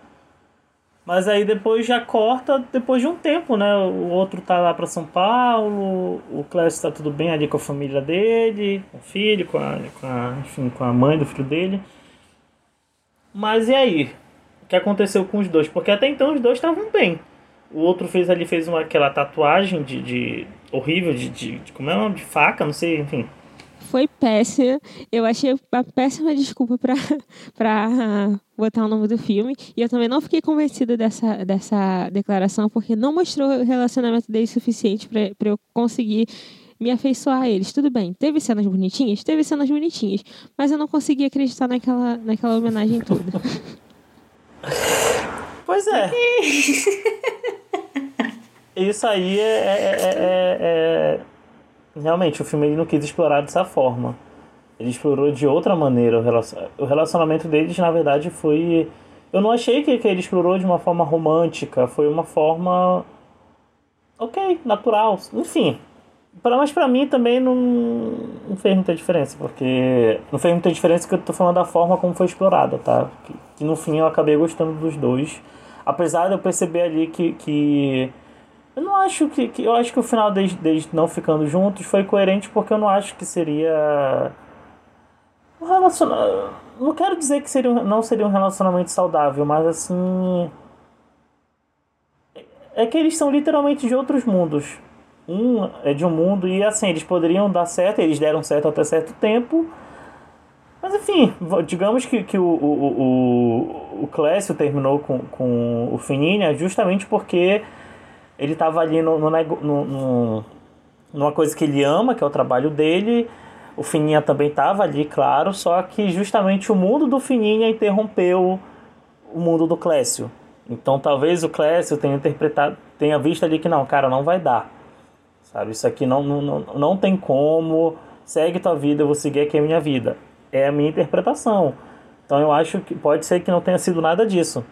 mas aí depois já corta depois de um tempo, né? O outro tá lá para São Paulo, o Clécio tá tudo bem ali com a família dele, com o filho, com a, com a, enfim, com a mãe do filho dele. Mas e aí? O que aconteceu com os dois? Porque até então os dois estavam bem. O outro fez ali, fez uma, aquela tatuagem de, de horrível, de, de, de como é? De faca, não sei, enfim. Foi péssima. Eu achei uma péssima desculpa pra, pra botar o nome do filme. E eu também não fiquei convencida dessa, dessa declaração, porque não mostrou o relacionamento dele suficiente pra, pra eu conseguir me afeiçoar a eles. Tudo bem, teve cenas bonitinhas? Teve cenas bonitinhas. Mas eu não consegui acreditar naquela, naquela homenagem toda. Pois é. Isso aí é, é, é, é, Realmente, o filme ele não quis explorar dessa forma. Ele explorou de outra maneira o relacionamento deles, na verdade, foi. Eu não achei que, que ele explorou de uma forma romântica, foi uma forma. Ok, natural. Enfim, Pra, mas pra mim também não, não fez muita diferença, porque não fez muita diferença que eu tô falando da forma como foi explorada, tá? Que, que no fim eu acabei gostando dos dois. Apesar de eu perceber ali que, que eu não acho que, que eu acho que o final deles, deles não ficando juntos foi coerente porque eu não acho que seria um relacionamento, não quero dizer que seria não seria um relacionamento saudável, mas assim é que eles são literalmente de outros mundos um é de um mundo e assim, eles poderiam dar certo, eles deram certo até certo tempo. Mas enfim, digamos que, que o, o, o, o Clécio terminou com, com o Fininha justamente porque ele estava ali no, no, no, numa coisa que ele ama, que é o trabalho dele. O Fininha também estava ali, claro, só que justamente o mundo do Fininha interrompeu o mundo do Clécio. Então talvez o Clécio tenha interpretado, tenha visto ali que não, cara, não vai dar sabe? Isso aqui não, não, não tem como, segue tua vida, eu vou seguir aqui a minha vida. É a minha interpretação. Então eu acho que pode ser que não tenha sido nada disso.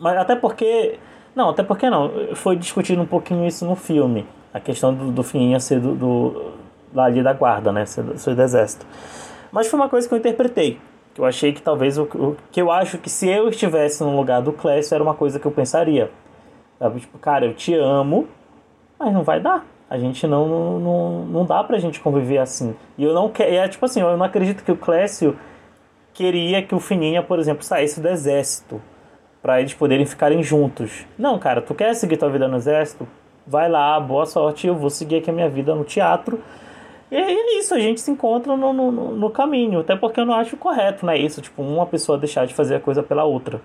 Mas até porque. Não, até porque não. Foi discutido um pouquinho isso no filme. A questão do, do Fininha ser do, do, ali da guarda, né? Ser, ser do exército. Mas foi uma coisa que eu interpretei. Que eu achei que talvez. O, o, que eu acho que se eu estivesse no lugar do Clécio era uma coisa que eu pensaria. Tipo, cara, eu te amo, mas não vai dar. A gente não, não, não, não dá pra gente conviver assim. E eu não quero. É tipo assim, eu não acredito que o Clécio queria que o Fininha, por exemplo, saísse do exército. Para eles poderem ficarem juntos. Não, cara, tu quer seguir tua vida no exército? Vai lá, boa sorte, eu vou seguir aqui a minha vida no teatro. E é isso, a gente se encontra no, no, no caminho. Até porque eu não acho correto, né? Isso, tipo, uma pessoa deixar de fazer a coisa pela outra.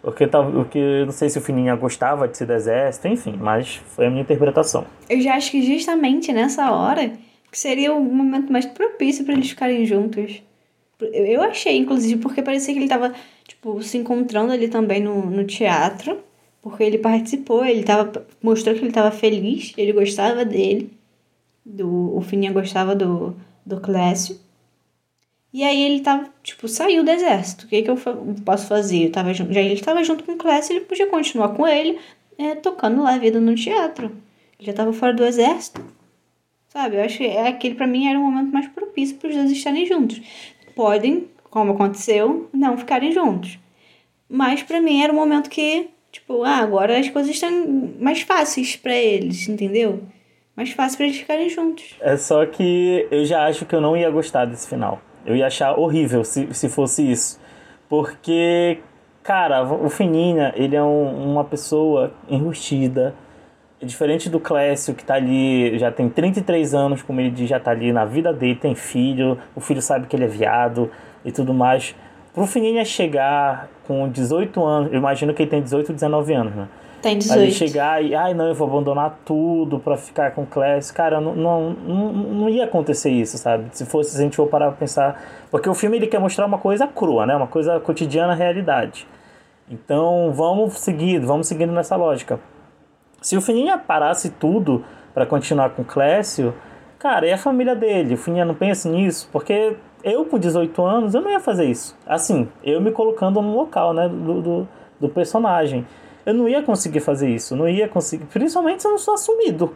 Porque, tá, porque não sei se o Fininha gostava de ser do exército, enfim, mas foi a minha interpretação. Eu já acho que justamente nessa hora que seria o momento mais propício para eles ficarem juntos. Eu achei, inclusive, porque parecia que ele tava, tipo, se encontrando ali também no, no teatro. Porque ele participou, ele tava, mostrou que ele estava feliz, ele gostava dele. Do, o Fininha gostava do, do Clécio. E aí ele tava, tipo, saiu do exército. O que, que eu posso fazer? Eu tava, já ele estava junto com o Clécio, ele podia continuar com ele, é, tocando lá a vida no teatro. Ele já estava fora do exército. Sabe? Eu acho que é aquele, para mim, era o momento mais propício para os dois estarem juntos. Podem, como aconteceu, não ficarem juntos. Mas para mim era o momento que, tipo, ah, agora as coisas estão mais fáceis para eles, entendeu? mais fácil pra eles ficarem juntos. É só que eu já acho que eu não ia gostar desse final. Eu ia achar horrível se, se fosse isso. Porque, cara, o Fininha, ele é um, uma pessoa enrustida. Diferente do Clécio, que tá ali, já tem 33 anos, como ele diz, já tá ali na vida dele, tem filho, o filho sabe que ele é viado e tudo mais. Pro Fininha chegar com 18 anos, eu imagino que ele tem 18, 19 anos, né? Tem 18. Aí chegar e, ai não, eu vou abandonar tudo para ficar com o Clash. Cara, não, não, não, não, ia acontecer isso, sabe? Se fosse, se a gente for parar pra pensar. Porque o filme ele quer mostrar uma coisa crua, né? Uma coisa cotidiana, realidade. Então vamos seguir, vamos seguindo nessa lógica. Se o Fininha parasse tudo para continuar com o Clécio, cara, e a família dele? O Fininha não pensa nisso? Porque eu com 18 anos, eu não ia fazer isso. Assim, eu me colocando no local, né, do, do, do personagem eu não ia conseguir fazer isso, não ia conseguir, principalmente se eu não sou assumido.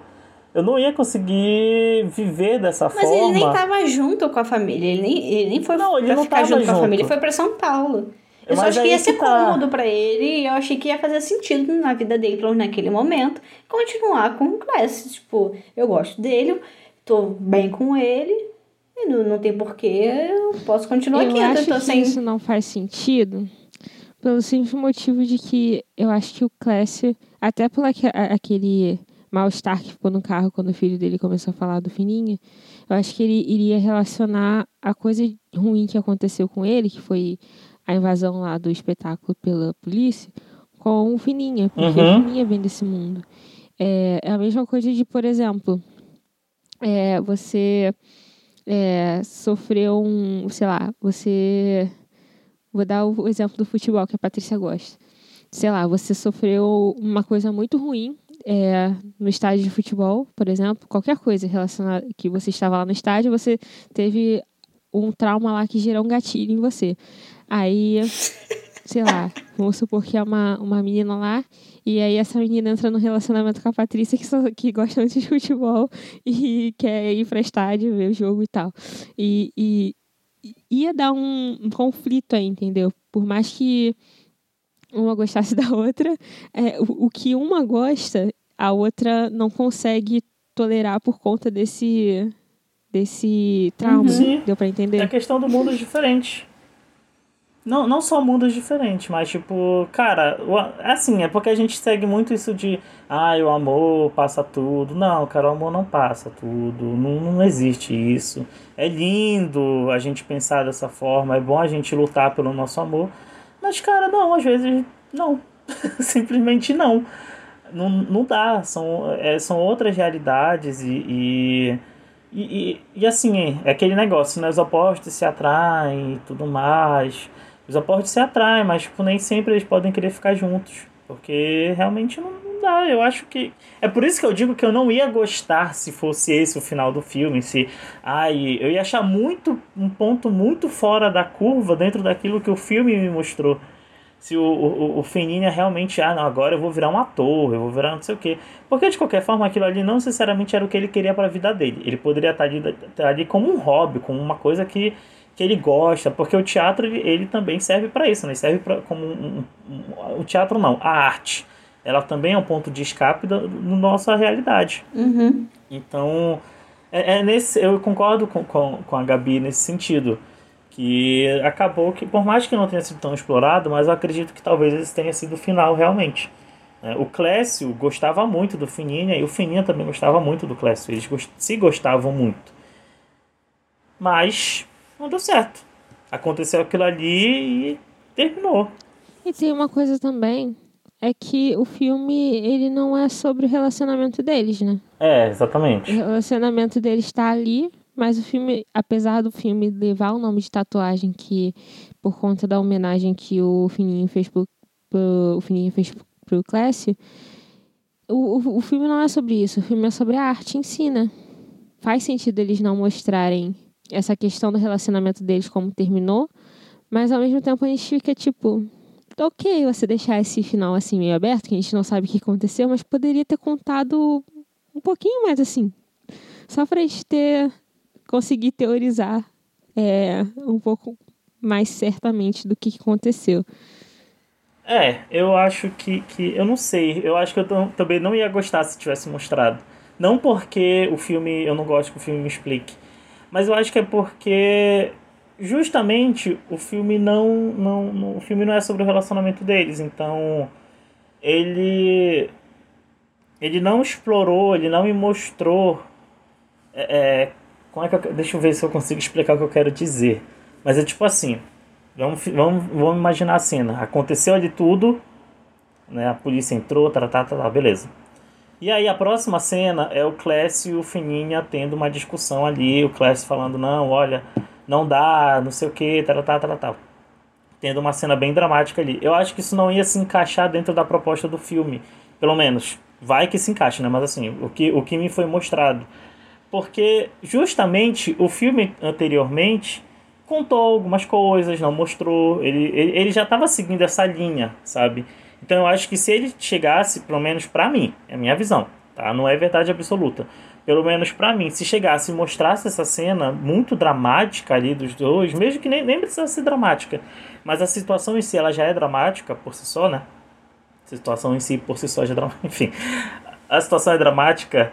Eu não ia conseguir viver dessa Mas forma. Mas ele nem tava junto com a família, ele nem, ele nem foi não, ele pra não ficar junto, junto, com a família, ele foi para São Paulo. Eu Mas só acho que ia ser que tá. cômodo para ele e eu achei que ia fazer sentido na vida dele, pelo naquele momento, continuar com o Class. Tipo, eu gosto dele, tô bem com ele, não, não tem porquê, eu posso continuar eu aqui. Acho eu tô que sem... isso não faz sentido pelo simples motivo de que eu acho que o Clécio, até por aquele mal-estar que ficou no carro quando o filho dele começou a falar do Fininha, eu acho que ele iria relacionar a coisa ruim que aconteceu com ele, que foi a invasão lá do espetáculo pela polícia, com o Fininha, porque uhum. o Fininha vem desse mundo. É, é, a mesma coisa de, por exemplo, é, você é, sofreu um, sei lá, você Vou dar o exemplo do futebol que a Patrícia gosta. Sei lá, você sofreu uma coisa muito ruim é, no estádio de futebol, por exemplo, qualquer coisa relacionada que você estava lá no estádio, você teve um trauma lá que gerou um gatilho em você. Aí, sei lá, vamos supor que é uma, uma menina lá, e aí essa menina entra no relacionamento com a Patrícia, que, só, que gosta muito de futebol e quer ir para estádio, ver o jogo e tal. E, e ia dar um, um conflito aí, entendeu? Por mais que uma gostasse da outra, é, o, o que uma gosta, a outra não consegue tolerar por conta desse desse trauma. Uhum. Deu para entender? É questão do mundo diferente. Não, não só mundos diferentes, mas tipo, cara, assim, é porque a gente segue muito isso de ah, o amor passa tudo. Não, cara, o amor não passa tudo. Não, não existe isso. É lindo a gente pensar dessa forma, é bom a gente lutar pelo nosso amor. Mas, cara, não, às vezes não. Simplesmente não. Não, não dá. São, é, são outras realidades e, e e, e, e, assim, é aquele negócio, né? Os opostos se atraem e tudo mais. Os opostos se atraem, mas tipo, nem sempre eles podem querer ficar juntos. Porque realmente não, não dá. Eu acho que. É por isso que eu digo que eu não ia gostar se fosse esse o final do filme. Se. Ai, eu ia achar muito. um ponto muito fora da curva dentro daquilo que o filme me mostrou. Se o, o, o Feninha realmente, ah, não, agora eu vou virar um ator, eu vou virar não sei o quê. Porque de qualquer forma aquilo ali não sinceramente era o que ele queria para a vida dele. Ele poderia estar ali, estar ali como um hobby, como uma coisa que que ele gosta, porque o teatro ele, também serve para isso, né? Serve pra, como um, um, o teatro não, a arte, ela também é um ponto de escape da no nossa realidade. Uhum. Então, é, é, nesse, eu concordo com, com, com a Gabi nesse sentido, que acabou que, por mais que não tenha sido tão explorado, mas eu acredito que talvez esse tenha sido o final realmente. É, o Clécio gostava muito do Fininha e o Fininha também gostava muito do Clécio, eles se gostavam muito. Mas não deu certo. Aconteceu aquilo ali e terminou. E tem uma coisa também, é que o filme, ele não é sobre o relacionamento deles, né? É, exatamente. O relacionamento deles está ali, mas o filme, apesar do filme levar o nome de tatuagem, que por conta da homenagem que o Fininho fez pro, pro o Fininho fez pro Clécio, o, o, o filme não é sobre isso, o filme é sobre a arte em si, né? Faz sentido eles não mostrarem essa questão do relacionamento deles como terminou, mas ao mesmo tempo a gente fica tipo, ok você deixar esse final assim meio aberto, que a gente não sabe o que aconteceu, mas poderia ter contado um pouquinho mais assim, só pra gente ter conseguir teorizar é, um pouco mais certamente do que aconteceu. É, eu acho que, que. Eu não sei. Eu acho que eu também não ia gostar se tivesse mostrado. Não porque o filme, eu não gosto que o filme me explique, mas eu acho que é porque justamente o filme não, não, não o filme não é sobre o relacionamento deles, então ele ele não explorou, ele não me mostrou é, é como é que eu, deixa eu ver se eu consigo explicar o que eu quero dizer. Mas é tipo assim, vamos, vamos, vamos imaginar a cena. Aconteceu ali tudo, né? A polícia entrou, tá, tá, tá, tá, beleza. E aí a próxima cena é o Clécio e o Fininha tendo uma discussão ali, o Clécio falando, não, olha, não dá, não sei o que, tá, tá, tá, tá. Tendo uma cena bem dramática ali. Eu acho que isso não ia se encaixar dentro da proposta do filme. Pelo menos, vai que se encaixe, né? Mas assim, o que, o que me foi mostrado. Porque justamente o filme anteriormente contou algumas coisas, não mostrou, ele, ele, ele já estava seguindo essa linha, sabe? Então eu acho que se ele chegasse, pelo menos para mim, é a minha visão, tá? Não é verdade absoluta. Pelo menos para mim, se chegasse e mostrasse essa cena muito dramática ali dos dois, mesmo que nem, nem precisasse ser dramática, mas a situação em si ela já é dramática por si só, né? A situação em si por si só já é dramática. Enfim, a situação é dramática,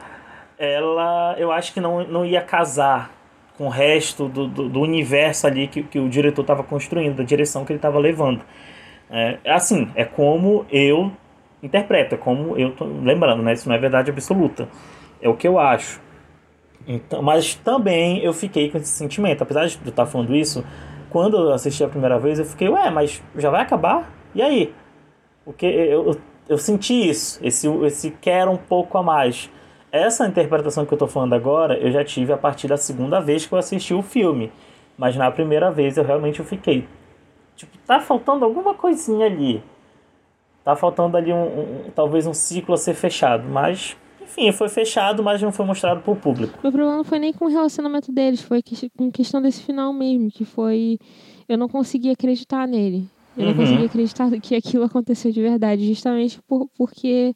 ela eu acho que não, não ia casar com o resto do, do, do universo ali que, que o diretor estava construindo, da direção que ele estava levando. É, assim, é como eu interpreto, é como eu tô lembrando, né? Isso não é verdade absoluta. É o que eu acho. Então, mas também eu fiquei com esse sentimento, apesar de eu estar falando isso, quando eu assisti a primeira vez, eu fiquei, ué, mas já vai acabar? E aí? Porque eu, eu, eu senti isso, esse, esse quer um pouco a mais. Essa interpretação que eu estou falando agora, eu já tive a partir da segunda vez que eu assisti o filme. Mas na primeira vez eu realmente fiquei, Tipo, tá faltando alguma coisinha ali. Tá faltando ali um, um, talvez um ciclo a ser fechado, mas enfim, foi fechado, mas não foi mostrado pro público. Meu problema não foi nem com o relacionamento deles, foi com questão desse final mesmo, que foi eu não conseguia acreditar nele. Eu uhum. não conseguia acreditar que aquilo aconteceu de verdade, justamente por, porque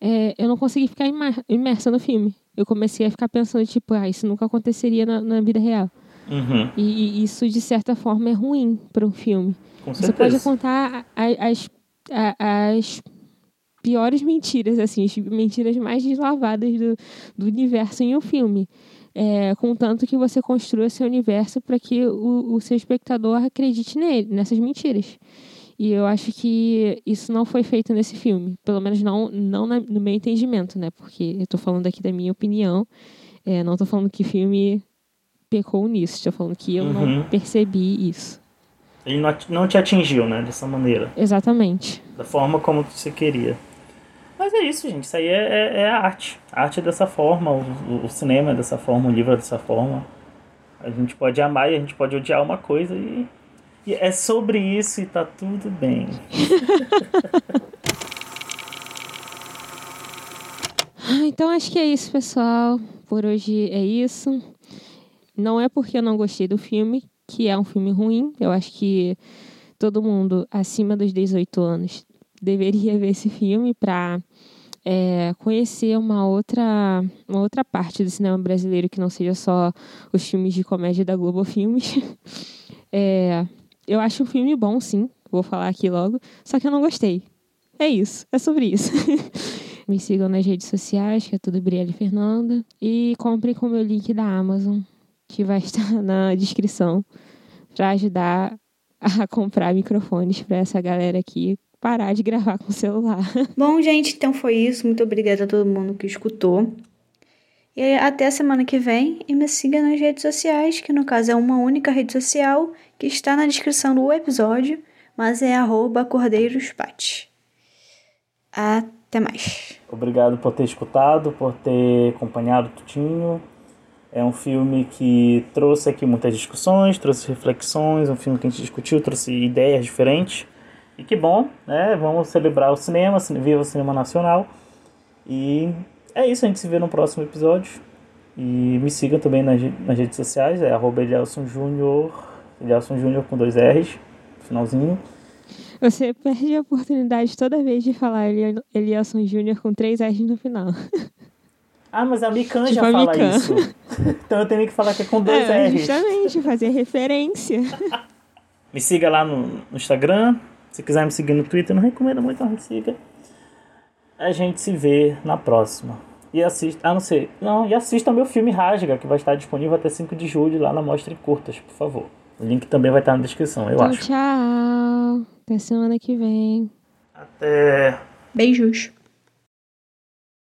é, eu não consegui ficar imersa no filme. Eu comecei a ficar pensando, tipo, ah, isso nunca aconteceria na, na vida real. Uhum. E, isso, de certa forma, é ruim para um filme. Com Você pode contar as, as piores mentiras, assim, as mentiras mais deslavadas do, do universo em um filme. É, contanto que você construa seu universo para que o, o seu espectador acredite nele, nessas mentiras. E eu acho que isso não foi feito nesse filme. Pelo menos não, não na, no meu entendimento, né? Porque eu estou falando aqui da minha opinião. É, não estou falando que filme pecou nisso. Estou falando que eu uhum. não percebi isso. Ele não, te atingiu, né? Dessa maneira. Exatamente. Da forma como você queria. Mas é isso, gente. Isso aí é, é, é a arte. A arte é dessa forma, o, o, cinema é dessa forma, o livro é dessa forma. A gente pode amar e a gente pode odiar uma coisa e, e é sobre isso e tá tudo bem. então acho que é isso, pessoal. Por hoje é isso. Não é porque eu não gostei do filme, que é um filme ruim. Eu acho que todo mundo acima dos 18 anos deveria ver esse filme para é, conhecer uma outra, uma outra parte do cinema brasileiro que não seja só os filmes de comédia da Globo Filmes. É, eu acho um filme bom, sim, vou falar aqui logo, só que eu não gostei. É isso, é sobre isso. Me sigam nas redes sociais, que é tudo Brielle Fernanda. E comprem com o meu link da Amazon que vai estar na descrição para ajudar a comprar microfones para essa galera aqui parar de gravar com o celular. Bom, gente, então foi isso. Muito obrigada a todo mundo que escutou. E até a semana que vem. E me siga nas redes sociais, que no caso é uma única rede social que está na descrição do episódio, mas é @cordeirospat. Até mais. Obrigado por ter escutado, por ter acompanhado o Tutinho. É um filme que trouxe aqui muitas discussões, trouxe reflexões, um filme que a gente discutiu, trouxe ideias diferentes. E que bom, né? Vamos celebrar o cinema, viva o cinema nacional. E é isso, a gente se vê no próximo episódio. E me sigam também nas, nas redes sociais, é arroba Elielson Júnior, Elielson Júnior com dois R's, finalzinho. Você perde a oportunidade toda vez de falar Elielson Júnior com três R's no final. Ah, mas a Mikan tipo já a fala Mikan. isso. então eu tenho que falar que é com dois é, R's. Justamente, fazer referência. me siga lá no, no, Instagram. Se quiser me seguir no Twitter, não recomendo muito, não me siga. A gente se vê na próxima. E assista. Ah, não sei. Não, e assista meu filme Rasga, que vai estar disponível até 5 de julho lá na Mostra em Curtas, por favor. O link também vai estar na descrição, eu então, acho. tchau. Até semana que vem. Até. Beijos.